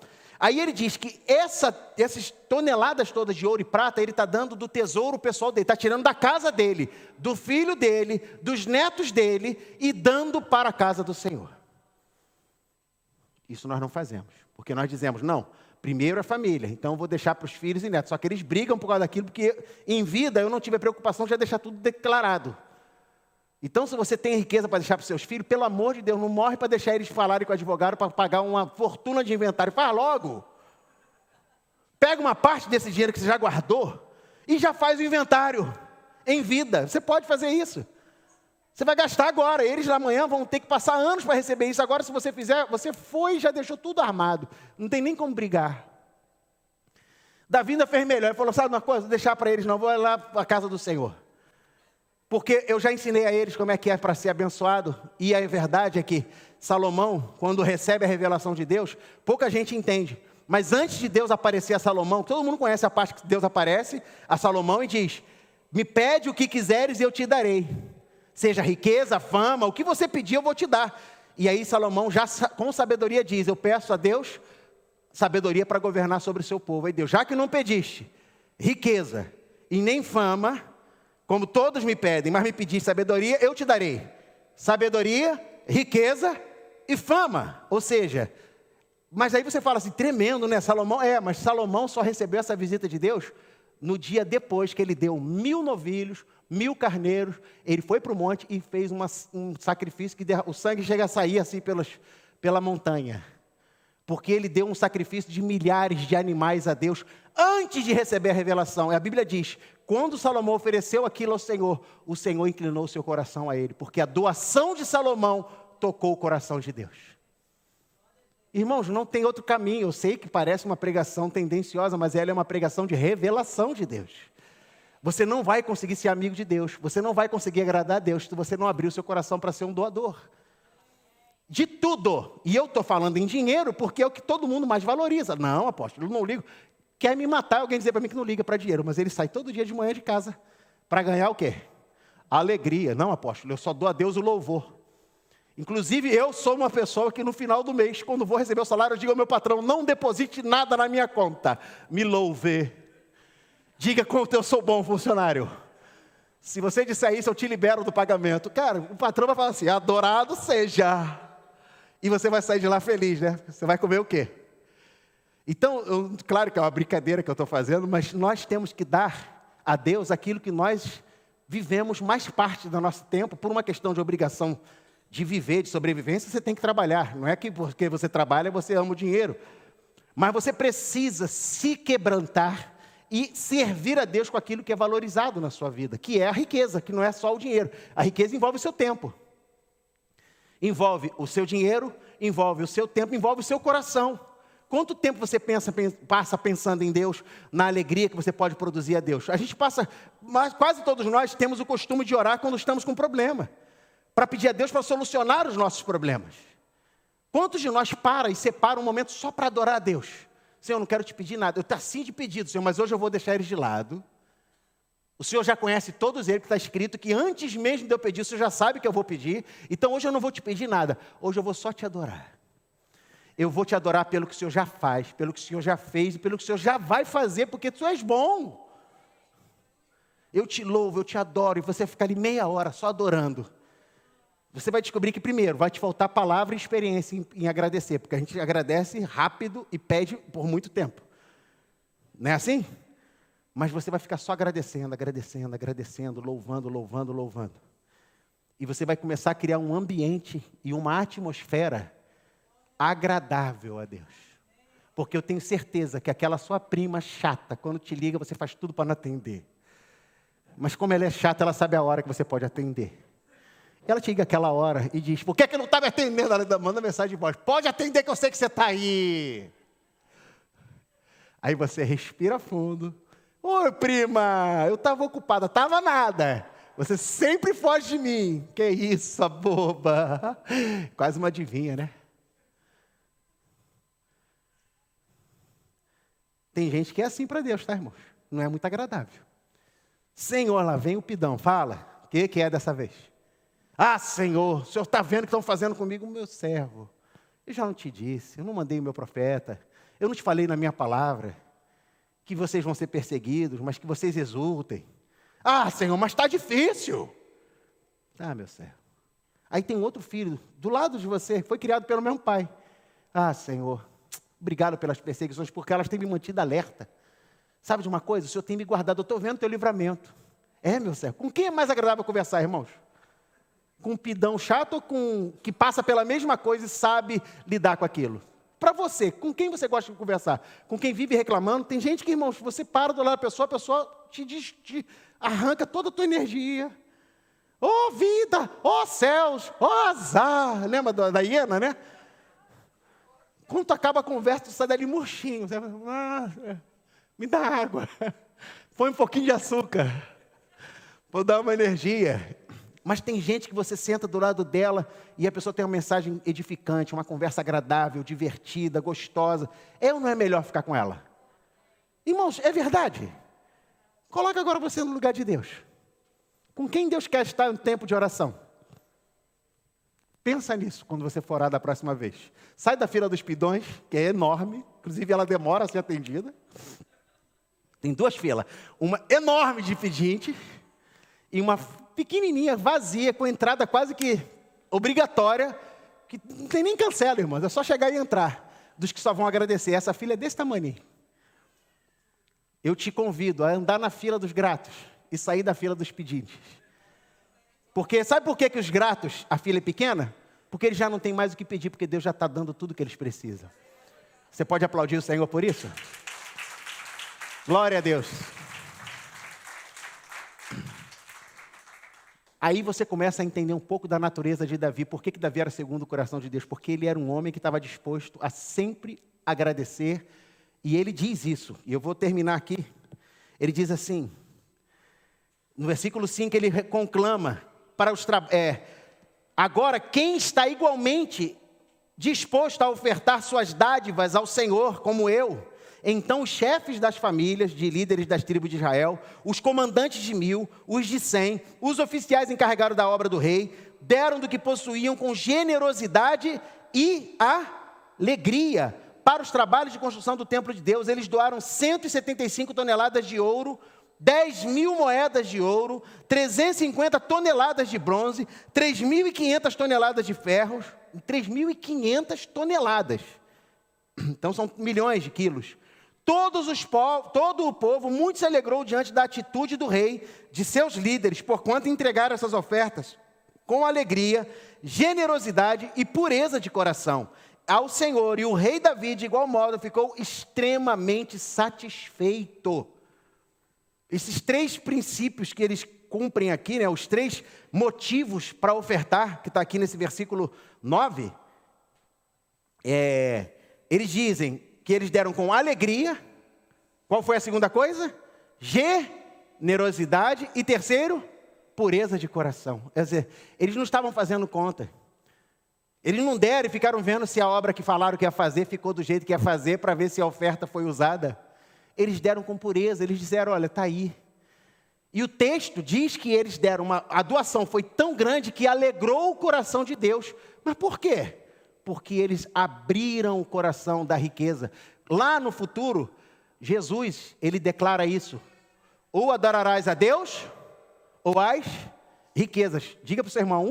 Aí ele diz que essa, essas toneladas todas de ouro e prata, ele está dando do tesouro pessoal dele, está tirando da casa dele, do filho dele, dos netos dele e dando para a casa do Senhor. Isso nós não fazemos, porque nós dizemos, não, Primeiro a família, então eu vou deixar para os filhos e netos. Só que eles brigam por causa daquilo, porque em vida eu não tive a preocupação de já deixar tudo declarado. Então, se você tem riqueza para deixar para os seus filhos, pelo amor de Deus, não morre para deixar eles falarem com o advogado para pagar uma fortuna de inventário. Faz logo. Pega uma parte desse dinheiro que você já guardou e já faz o inventário em vida. Você pode fazer isso. Você vai gastar agora. Eles amanhã vão ter que passar anos para receber isso. Agora, se você fizer, você foi e já deixou tudo armado. Não tem nem como brigar. Davi ainda fez melhor. Ele falou: sabe uma coisa? Vou deixar para eles, não. Vou lá para a casa do Senhor. Porque eu já ensinei a eles como é que é para ser abençoado. E a verdade é que Salomão, quando recebe a revelação de Deus, pouca gente entende. Mas antes de Deus aparecer a Salomão, todo mundo conhece a parte que Deus aparece a Salomão e diz: Me pede o que quiseres e eu te darei seja riqueza, fama, o que você pedir eu vou te dar. E aí Salomão já com sabedoria diz: Eu peço a Deus sabedoria para governar sobre o seu povo. Aí Deus, já que não pediste riqueza e nem fama, como todos me pedem, mas me pediste sabedoria, eu te darei sabedoria, riqueza e fama. Ou seja, mas aí você fala assim, tremendo, né? Salomão, é, mas Salomão só recebeu essa visita de Deus no dia depois que ele deu mil novilhos, mil carneiros, ele foi para o monte e fez uma, um sacrifício que o sangue chega a sair assim pelas, pela montanha. Porque ele deu um sacrifício de milhares de animais a Deus antes de receber a revelação. E a Bíblia diz: quando Salomão ofereceu aquilo ao Senhor, o Senhor inclinou seu coração a ele, porque a doação de Salomão tocou o coração de Deus. Irmãos, não tem outro caminho. Eu sei que parece uma pregação tendenciosa, mas ela é uma pregação de revelação de Deus. Você não vai conseguir ser amigo de Deus, você não vai conseguir agradar a Deus se você não abrir o seu coração para ser um doador. De tudo. E eu estou falando em dinheiro porque é o que todo mundo mais valoriza. Não, apóstolo, não ligo. Quer me matar alguém dizer para mim que não liga para dinheiro, mas ele sai todo dia de manhã de casa para ganhar o quê? alegria. Não, apóstolo, eu só dou a Deus o louvor. Inclusive, eu sou uma pessoa que no final do mês, quando vou receber o salário, eu digo ao meu patrão: não deposite nada na minha conta, me louve. Diga quanto eu sou bom funcionário. Se você disser isso, eu te libero do pagamento. Cara, o patrão vai falar assim: adorado seja. E você vai sair de lá feliz, né? Você vai comer o quê? Então, eu, claro que é uma brincadeira que eu estou fazendo, mas nós temos que dar a Deus aquilo que nós vivemos mais parte do nosso tempo por uma questão de obrigação de viver, de sobrevivência, você tem que trabalhar. Não é que porque você trabalha você ama o dinheiro. Mas você precisa se quebrantar e servir a Deus com aquilo que é valorizado na sua vida, que é a riqueza, que não é só o dinheiro. A riqueza envolve o seu tempo. Envolve o seu dinheiro, envolve o seu tempo, envolve o seu coração. Quanto tempo você pensa, passa pensando em Deus, na alegria que você pode produzir a Deus? A gente passa, mas quase todos nós temos o costume de orar quando estamos com problema, para pedir a Deus para solucionar os nossos problemas. Quantos de nós para e separa um momento só para adorar a Deus? Senhor, eu não quero te pedir nada, eu estou assim de pedido, Senhor, mas hoje eu vou deixar eles de lado. O Senhor já conhece todos eles, que está escrito que antes mesmo de eu pedir, o Senhor já sabe que eu vou pedir. Então hoje eu não vou te pedir nada, hoje eu vou só te adorar. Eu vou te adorar pelo que o Senhor já faz, pelo que o Senhor já fez e pelo que o Senhor já vai fazer, porque tu és bom. Eu te louvo, eu te adoro, e você ficar ali meia hora só adorando. Você vai descobrir que, primeiro, vai te faltar palavra e experiência em, em agradecer, porque a gente agradece rápido e pede por muito tempo. Não é assim? Mas você vai ficar só agradecendo, agradecendo, agradecendo, louvando, louvando, louvando. E você vai começar a criar um ambiente e uma atmosfera agradável a Deus. Porque eu tenho certeza que aquela sua prima chata, quando te liga, você faz tudo para não atender. Mas como ela é chata, ela sabe a hora que você pode atender. Ela te liga aquela hora e diz: Por que, que não está me atendendo? Ela manda mensagem de voz: Pode atender que eu sei que você está aí. Aí você respira fundo. Oi, prima, eu estava ocupada, estava nada. Você sempre foge de mim. Que isso, boba. Quase uma adivinha, né? Tem gente que é assim para Deus, tá, irmãos? Não é muito agradável. Senhor, lá vem o pidão, fala. O que, que é dessa vez? Ah, Senhor, o Senhor está vendo o que estão fazendo comigo, meu servo. Eu já não te disse, eu não mandei o meu profeta, eu não te falei na minha palavra que vocês vão ser perseguidos, mas que vocês exultem. Ah, Senhor, mas está difícil. Ah, meu servo. Aí tem outro filho do lado de você, foi criado pelo mesmo pai. Ah, Senhor, Obrigado pelas perseguições, porque elas têm me mantido alerta. Sabe de uma coisa? O Senhor tem me guardado, eu estou vendo teu livramento. É, meu servo. Com quem é mais agradável conversar, irmãos? Com um pidão chato ou com que passa pela mesma coisa e sabe lidar com aquilo? Para você, com quem você gosta de conversar? Com quem vive reclamando? Tem gente que, irmãos, você para do lado da pessoa, a pessoa te, diz, te arranca toda a tua energia. Oh vida, oh céus, oh azar. Lembra da, da hiena, né? Quando acaba a conversa, tu sai dali murchinho. Você ah, me dá água. Põe um pouquinho de açúcar. Vou dar uma energia. Mas tem gente que você senta do lado dela e a pessoa tem uma mensagem edificante, uma conversa agradável, divertida, gostosa. Ou não é melhor ficar com ela? Irmãos, é verdade. Coloca agora você no lugar de Deus. Com quem Deus quer estar no tempo de oração? Pensa nisso quando você for orar da próxima vez. Sai da fila dos pidões, que é enorme, inclusive ela demora a ser atendida. Tem duas filas, uma enorme de pedinte e uma pequenininha, vazia, com entrada quase que obrigatória, que não tem nem cancela, irmãos, é só chegar e entrar. Dos que só vão agradecer. Essa fila é desse tamanho. Eu te convido a andar na fila dos gratos e sair da fila dos pedintes. Porque sabe por que, que os gratos, a fila é pequena? Porque eles já não têm mais o que pedir, porque Deus já está dando tudo que eles precisam. Você pode aplaudir o Senhor por isso? Glória a Deus. Aí você começa a entender um pouco da natureza de Davi. Por que, que Davi era segundo o coração de Deus? Porque ele era um homem que estava disposto a sempre agradecer. E ele diz isso, e eu vou terminar aqui. Ele diz assim, no versículo 5, ele conclama para os é, agora quem está igualmente disposto a ofertar suas dádivas ao Senhor, como eu, então os chefes das famílias de líderes das tribos de Israel, os comandantes de mil, os de cem, os oficiais encarregados da obra do rei, deram do que possuíam com generosidade e alegria para os trabalhos de construção do templo de Deus. Eles doaram 175 toneladas de ouro, 10 mil moedas de ouro, 350 toneladas de bronze, 3.500 toneladas de ferros, 3.500 toneladas. Então são milhões de quilos. Todos os todo o povo muito se alegrou diante da atitude do rei, de seus líderes, porquanto entregaram essas ofertas com alegria, generosidade e pureza de coração ao Senhor. E o rei Davi, de igual modo, ficou extremamente satisfeito. Esses três princípios que eles cumprem aqui, né, os três motivos para ofertar, que está aqui nesse versículo 9, é, eles dizem que eles deram com alegria. Qual foi a segunda coisa? Generosidade. E terceiro, pureza de coração. Quer dizer, eles não estavam fazendo conta. Eles não deram e ficaram vendo se a obra que falaram que ia fazer ficou do jeito que ia fazer para ver se a oferta foi usada. Eles deram com pureza, eles disseram: olha, está aí. E o texto diz que eles deram uma. A doação foi tão grande que alegrou o coração de Deus. Mas por quê? Porque eles abriram o coração da riqueza. Lá no futuro, Jesus, ele declara isso: ou adorarás a Deus, ou as riquezas. Diga para o seu irmão: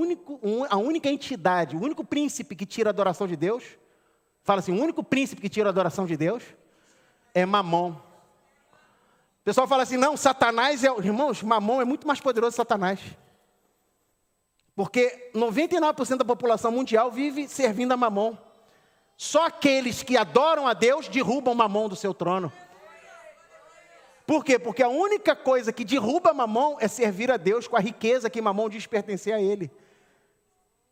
a, única entidade, o único príncipe que tira a adoração de Deus, fala assim: o único príncipe que tira a adoração de Deus é Mamon. O pessoal fala assim: não, Satanás é. Irmãos, Mamon é muito mais poderoso que Satanás. Porque 99% da população mundial vive servindo a mamon. Só aqueles que adoram a Deus derrubam mamon do seu trono. Por quê? Porque a única coisa que derruba mamon é servir a Deus com a riqueza que mamon diz pertencer a ele.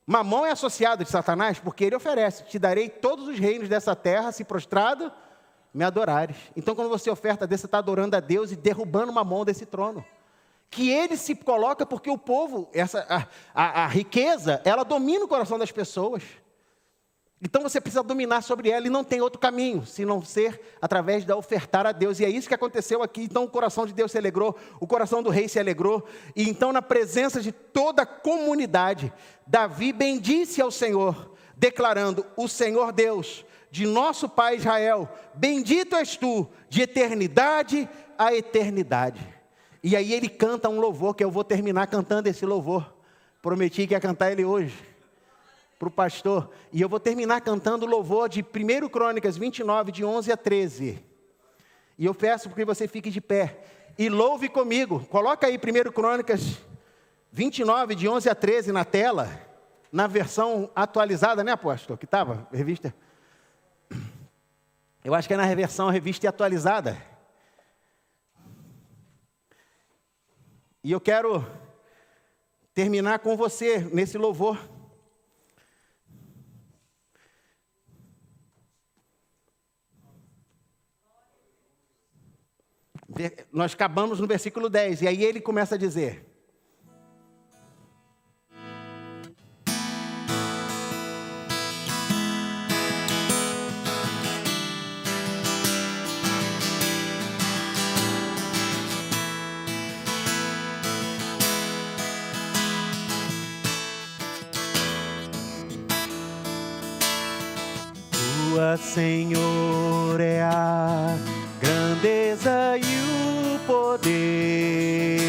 Mamon é associado de Satanás porque ele oferece: Te darei todos os reinos dessa terra, se prostrado me adorares. Então, quando você oferta desse, você está adorando a Deus e derrubando mamon desse trono que ele se coloca porque o povo, essa, a, a, a, riqueza, ela domina o coração das pessoas. Então você precisa dominar sobre ela e não tem outro caminho, se não ser através da ofertar a Deus. E é isso que aconteceu aqui. Então o coração de Deus se alegrou, o coração do rei se alegrou. E então, na presença de toda a comunidade, Davi bendisse ao Senhor, declarando: O Senhor Deus, de nosso pai Israel, bendito és tu, de eternidade a eternidade. E aí ele canta um louvor, que eu vou terminar cantando esse louvor. Prometi que ia cantar ele hoje, para o pastor. E eu vou terminar cantando o louvor de 1 Crônicas 29, de 11 a 13. E eu peço que você fique de pé. E louve comigo. Coloca aí 1 Crônicas 29, de 11 a 13 na tela. Na versão atualizada, né, apóstolo? Que estava, revista. Eu acho que é na versão revista e atualizada. E eu quero terminar com você nesse louvor. Nós acabamos no versículo 10, e aí ele começa a dizer: Senhor, é a grandeza e o poder,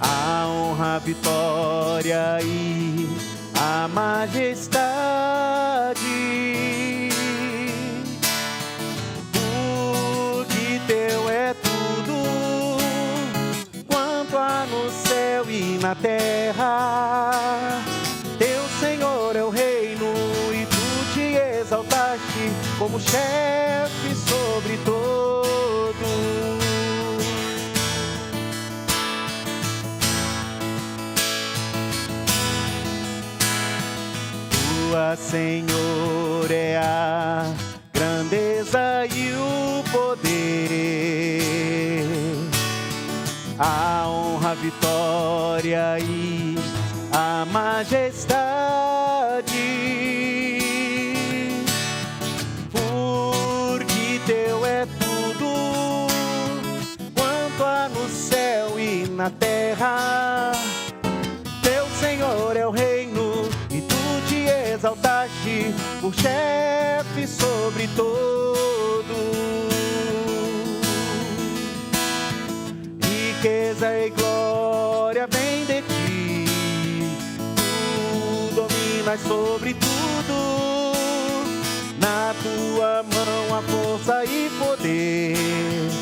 a honra, a vitória e a majestade. Porque teu é tudo, quanto há no céu e na terra chefe sobre todos. Tua, Senhor, é a grandeza e o poder, a honra, a vitória e a majestade. Na terra. Teu Senhor é o reino e tu te exaltaste por chefe sobre todos. Riqueza e glória vem de ti, tu dominas sobre tudo. Na tua mão a força e poder,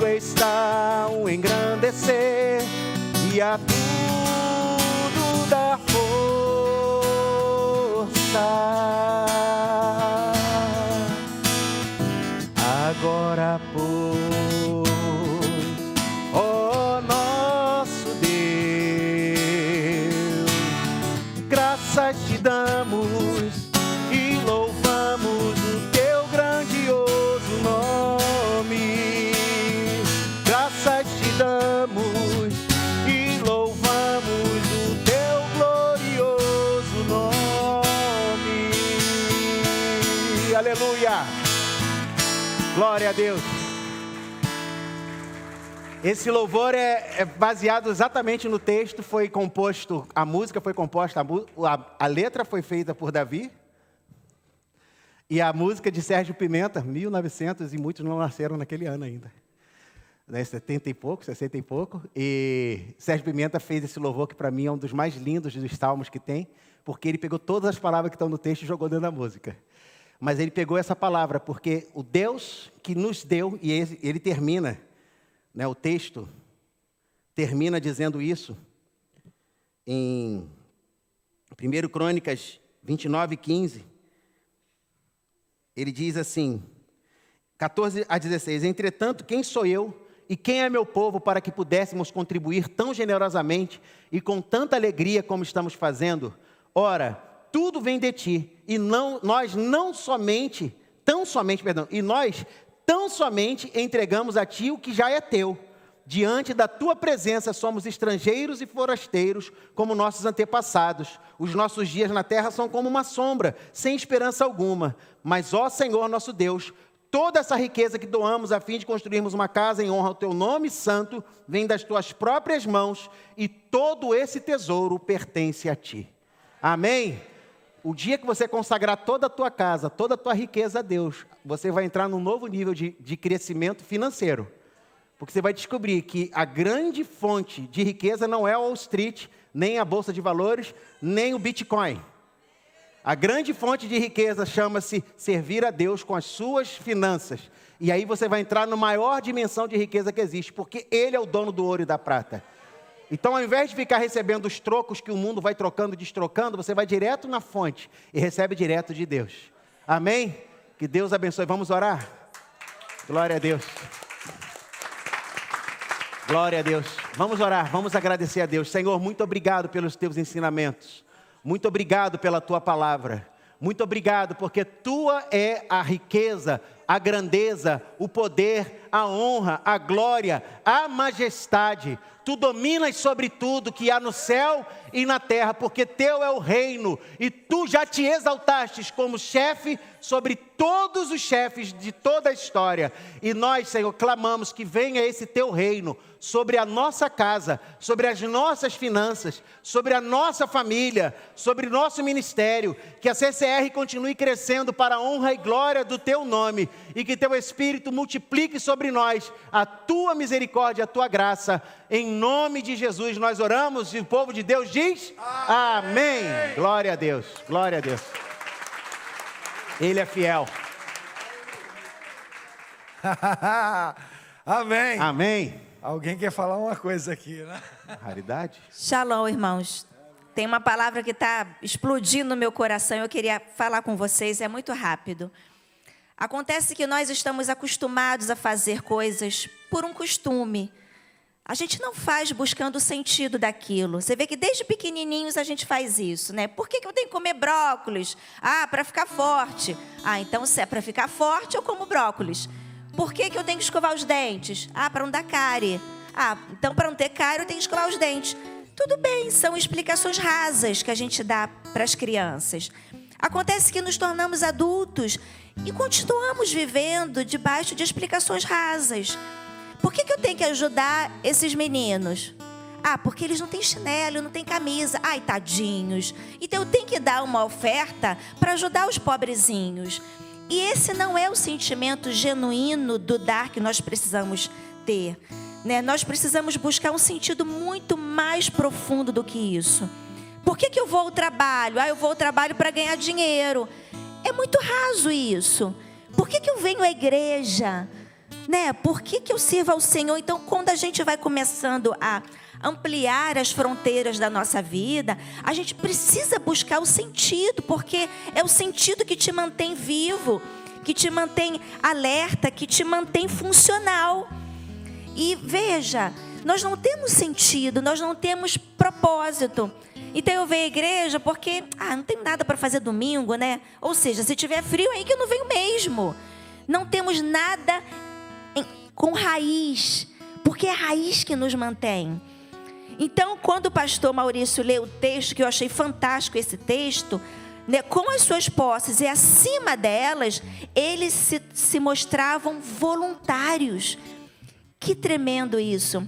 contigo está o engrandecer e a tudo dar força. Agora, pois, ó nosso Deus, graças te damos Esse louvor é, é baseado exatamente no texto, foi composto, a música foi composta, a, a- letra foi feita por Davi, e a música de Sérgio Pimenta, 1900, e muitos não nasceram naquele ano ainda. Né, 70 e pouco, 60 e pouco. E Sérgio Pimenta fez esse louvor que para mim é um dos mais lindos dos salmos que tem, porque ele pegou todas as palavras que estão no texto e jogou dentro da música. Mas ele pegou essa palavra porque o Deus que nos deu, e ele termina, né, o texto termina dizendo isso em 1 Crônicas 29, 15. Ele diz assim, 14 a 16: Entretanto, quem sou eu e quem é meu povo para que pudéssemos contribuir tão generosamente e com tanta alegria como estamos fazendo? Ora, tudo vem de ti, e não, nós não somente, tão somente, perdão, e nós tão somente entregamos a ti o que já é teu. Diante da tua presença somos estrangeiros e forasteiros, como nossos antepassados. Os nossos dias na terra são como uma sombra, sem esperança alguma. Mas, ó Senhor nosso Deus, toda essa riqueza que doamos a fim de construirmos uma casa em honra ao teu nome santo vem das tuas próprias mãos, e todo esse tesouro pertence a ti. Amém? O dia que você consagrar toda a tua casa, toda a tua riqueza a Deus, você vai entrar num novo nível de, de crescimento financeiro. Porque você vai descobrir que a grande fonte de riqueza não é a Wall Street, nem a Bolsa de Valores, nem o Bitcoin. A grande fonte de riqueza chama-se servir a Deus com as suas finanças. E aí você vai entrar na maior dimensão de riqueza que existe, porque Ele é o dono do ouro e da prata. Então, ao invés de ficar recebendo os trocos que o mundo vai trocando, destrocando, você vai direto na fonte e recebe direto de Deus. Amém? Que Deus abençoe. Vamos orar? Glória a Deus. Glória a Deus. Vamos orar, vamos agradecer a Deus. Senhor, muito obrigado pelos teus ensinamentos. Muito obrigado pela tua palavra. Muito obrigado porque tua é a riqueza, a grandeza, o poder, a honra, a glória, a majestade. Tu dominas sobre tudo que há no céu e na terra, porque teu é o reino e tu já te exaltastes como chefe sobre todos os chefes de toda a história. E nós, Senhor, clamamos que venha esse teu reino sobre a nossa casa, sobre as nossas finanças, sobre a nossa família, sobre o nosso ministério, que a CCR continue crescendo para a honra e glória do teu nome e que teu espírito multiplique sobre nós a tua misericórdia, a tua graça. Em nome de Jesus nós oramos e o povo de Deus diz: Amém. Amém. Glória a Deus. Glória a Deus. Ele é fiel. Amém. Amém. Alguém quer falar uma coisa aqui, né? Raridade. Shalom, irmãos. Tem uma palavra que está explodindo no meu coração. Eu queria falar com vocês. É muito rápido. Acontece que nós estamos acostumados a fazer coisas por um costume. A gente não faz buscando o sentido daquilo. Você vê que desde pequenininhos a gente faz isso, né? Por que, eu tenho que comer brócolis? Ah, para ficar forte. Ah, então se é para ficar forte, eu como brócolis. Por que, que eu tenho que escovar os dentes? Ah, para não dar cárie. Ah, então para não ter cárie eu tenho que escovar os dentes. Tudo bem, são explicações rasas que a gente dá para as crianças. Acontece que nos tornamos adultos e continuamos vivendo debaixo de explicações rasas. Por que, que eu tenho que ajudar esses meninos? Ah, porque eles não têm chinelo, não têm camisa. Ai, tadinhos. Então eu tenho que dar uma oferta para ajudar os pobrezinhos. E esse não é o sentimento genuíno do dar que nós precisamos ter. Né? Nós precisamos buscar um sentido muito mais profundo do que isso. Por que, que eu vou ao trabalho? Ah, eu vou ao trabalho para ganhar dinheiro. É muito raso isso. Por que, que eu venho à igreja? Né? Por que, que eu sirvo ao Senhor? Então, quando a gente vai começando a ampliar as fronteiras da nossa vida, a gente precisa buscar o sentido, porque é o sentido que te mantém vivo, que te mantém alerta, que te mantém funcional. E veja, nós não temos sentido, nós não temos propósito. Então eu venho à igreja porque, ah, não tem nada para fazer domingo, né? Ou seja, se tiver frio aí que eu não venho mesmo. Não temos nada em, com raiz, porque é a raiz que nos mantém. Então, quando o pastor Maurício leu o texto, que eu achei fantástico esse texto, né, com as suas posses e acima delas, eles se, se mostravam voluntários. Que tremendo isso.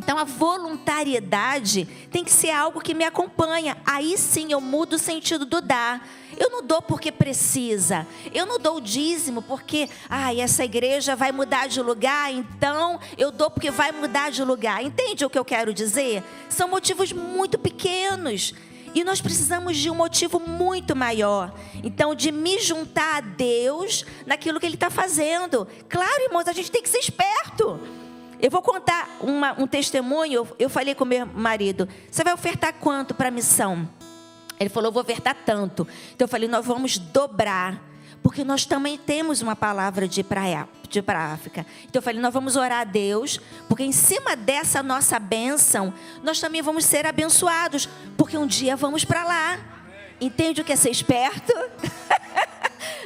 Então a voluntariedade tem que ser algo que me acompanha. Aí sim eu mudo o sentido do dar. Eu não dou porque precisa. Eu não dou o dízimo porque, ah, essa igreja vai mudar de lugar, então eu dou porque vai mudar de lugar. Entende o que eu quero dizer? São motivos muito pequenos. E nós precisamos de um motivo muito maior. Então, de me juntar a Deus naquilo que Ele está fazendo. Claro, irmãos, a gente tem que ser esperto. Eu vou contar uma, um testemunho. Eu falei com meu marido: Você vai ofertar quanto para a missão? Ele falou: Vou ofertar tanto. Então eu falei: Nós vamos dobrar. Porque nós também temos uma palavra de ir para a África. Então eu falei: Nós vamos orar a Deus. Porque em cima dessa nossa bênção, nós também vamos ser abençoados. Porque um dia vamos para lá. Entende o que é ser esperto?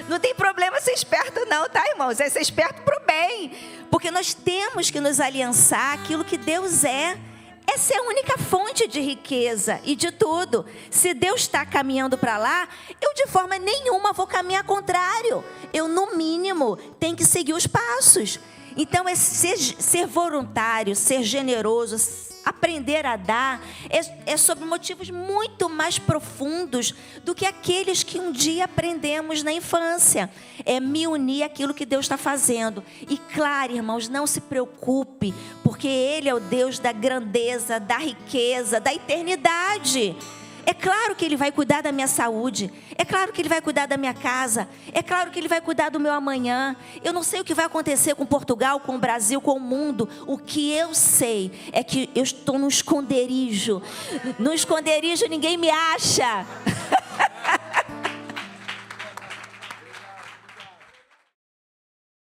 Não tem problema ser esperto, não, tá, irmãos? É ser esperto para o bem. Porque nós temos que nos aliançar aquilo que Deus é. Essa é a única fonte de riqueza e de tudo. Se Deus está caminhando para lá, eu de forma nenhuma vou caminhar contrário. Eu, no mínimo, tenho que seguir os passos. Então, é ser, ser voluntário, ser generoso, aprender a dar é, é sobre motivos muito mais profundos do que aqueles que um dia aprendemos na infância. É me unir àquilo que Deus está fazendo. E claro, irmãos, não se preocupe, porque Ele é o Deus da grandeza, da riqueza, da eternidade. É claro que Ele vai cuidar da minha saúde. É claro que Ele vai cuidar da minha casa. É claro que Ele vai cuidar do meu amanhã. Eu não sei o que vai acontecer com Portugal, com o Brasil, com o mundo. O que eu sei é que eu estou no esconderijo. No esconderijo ninguém me acha.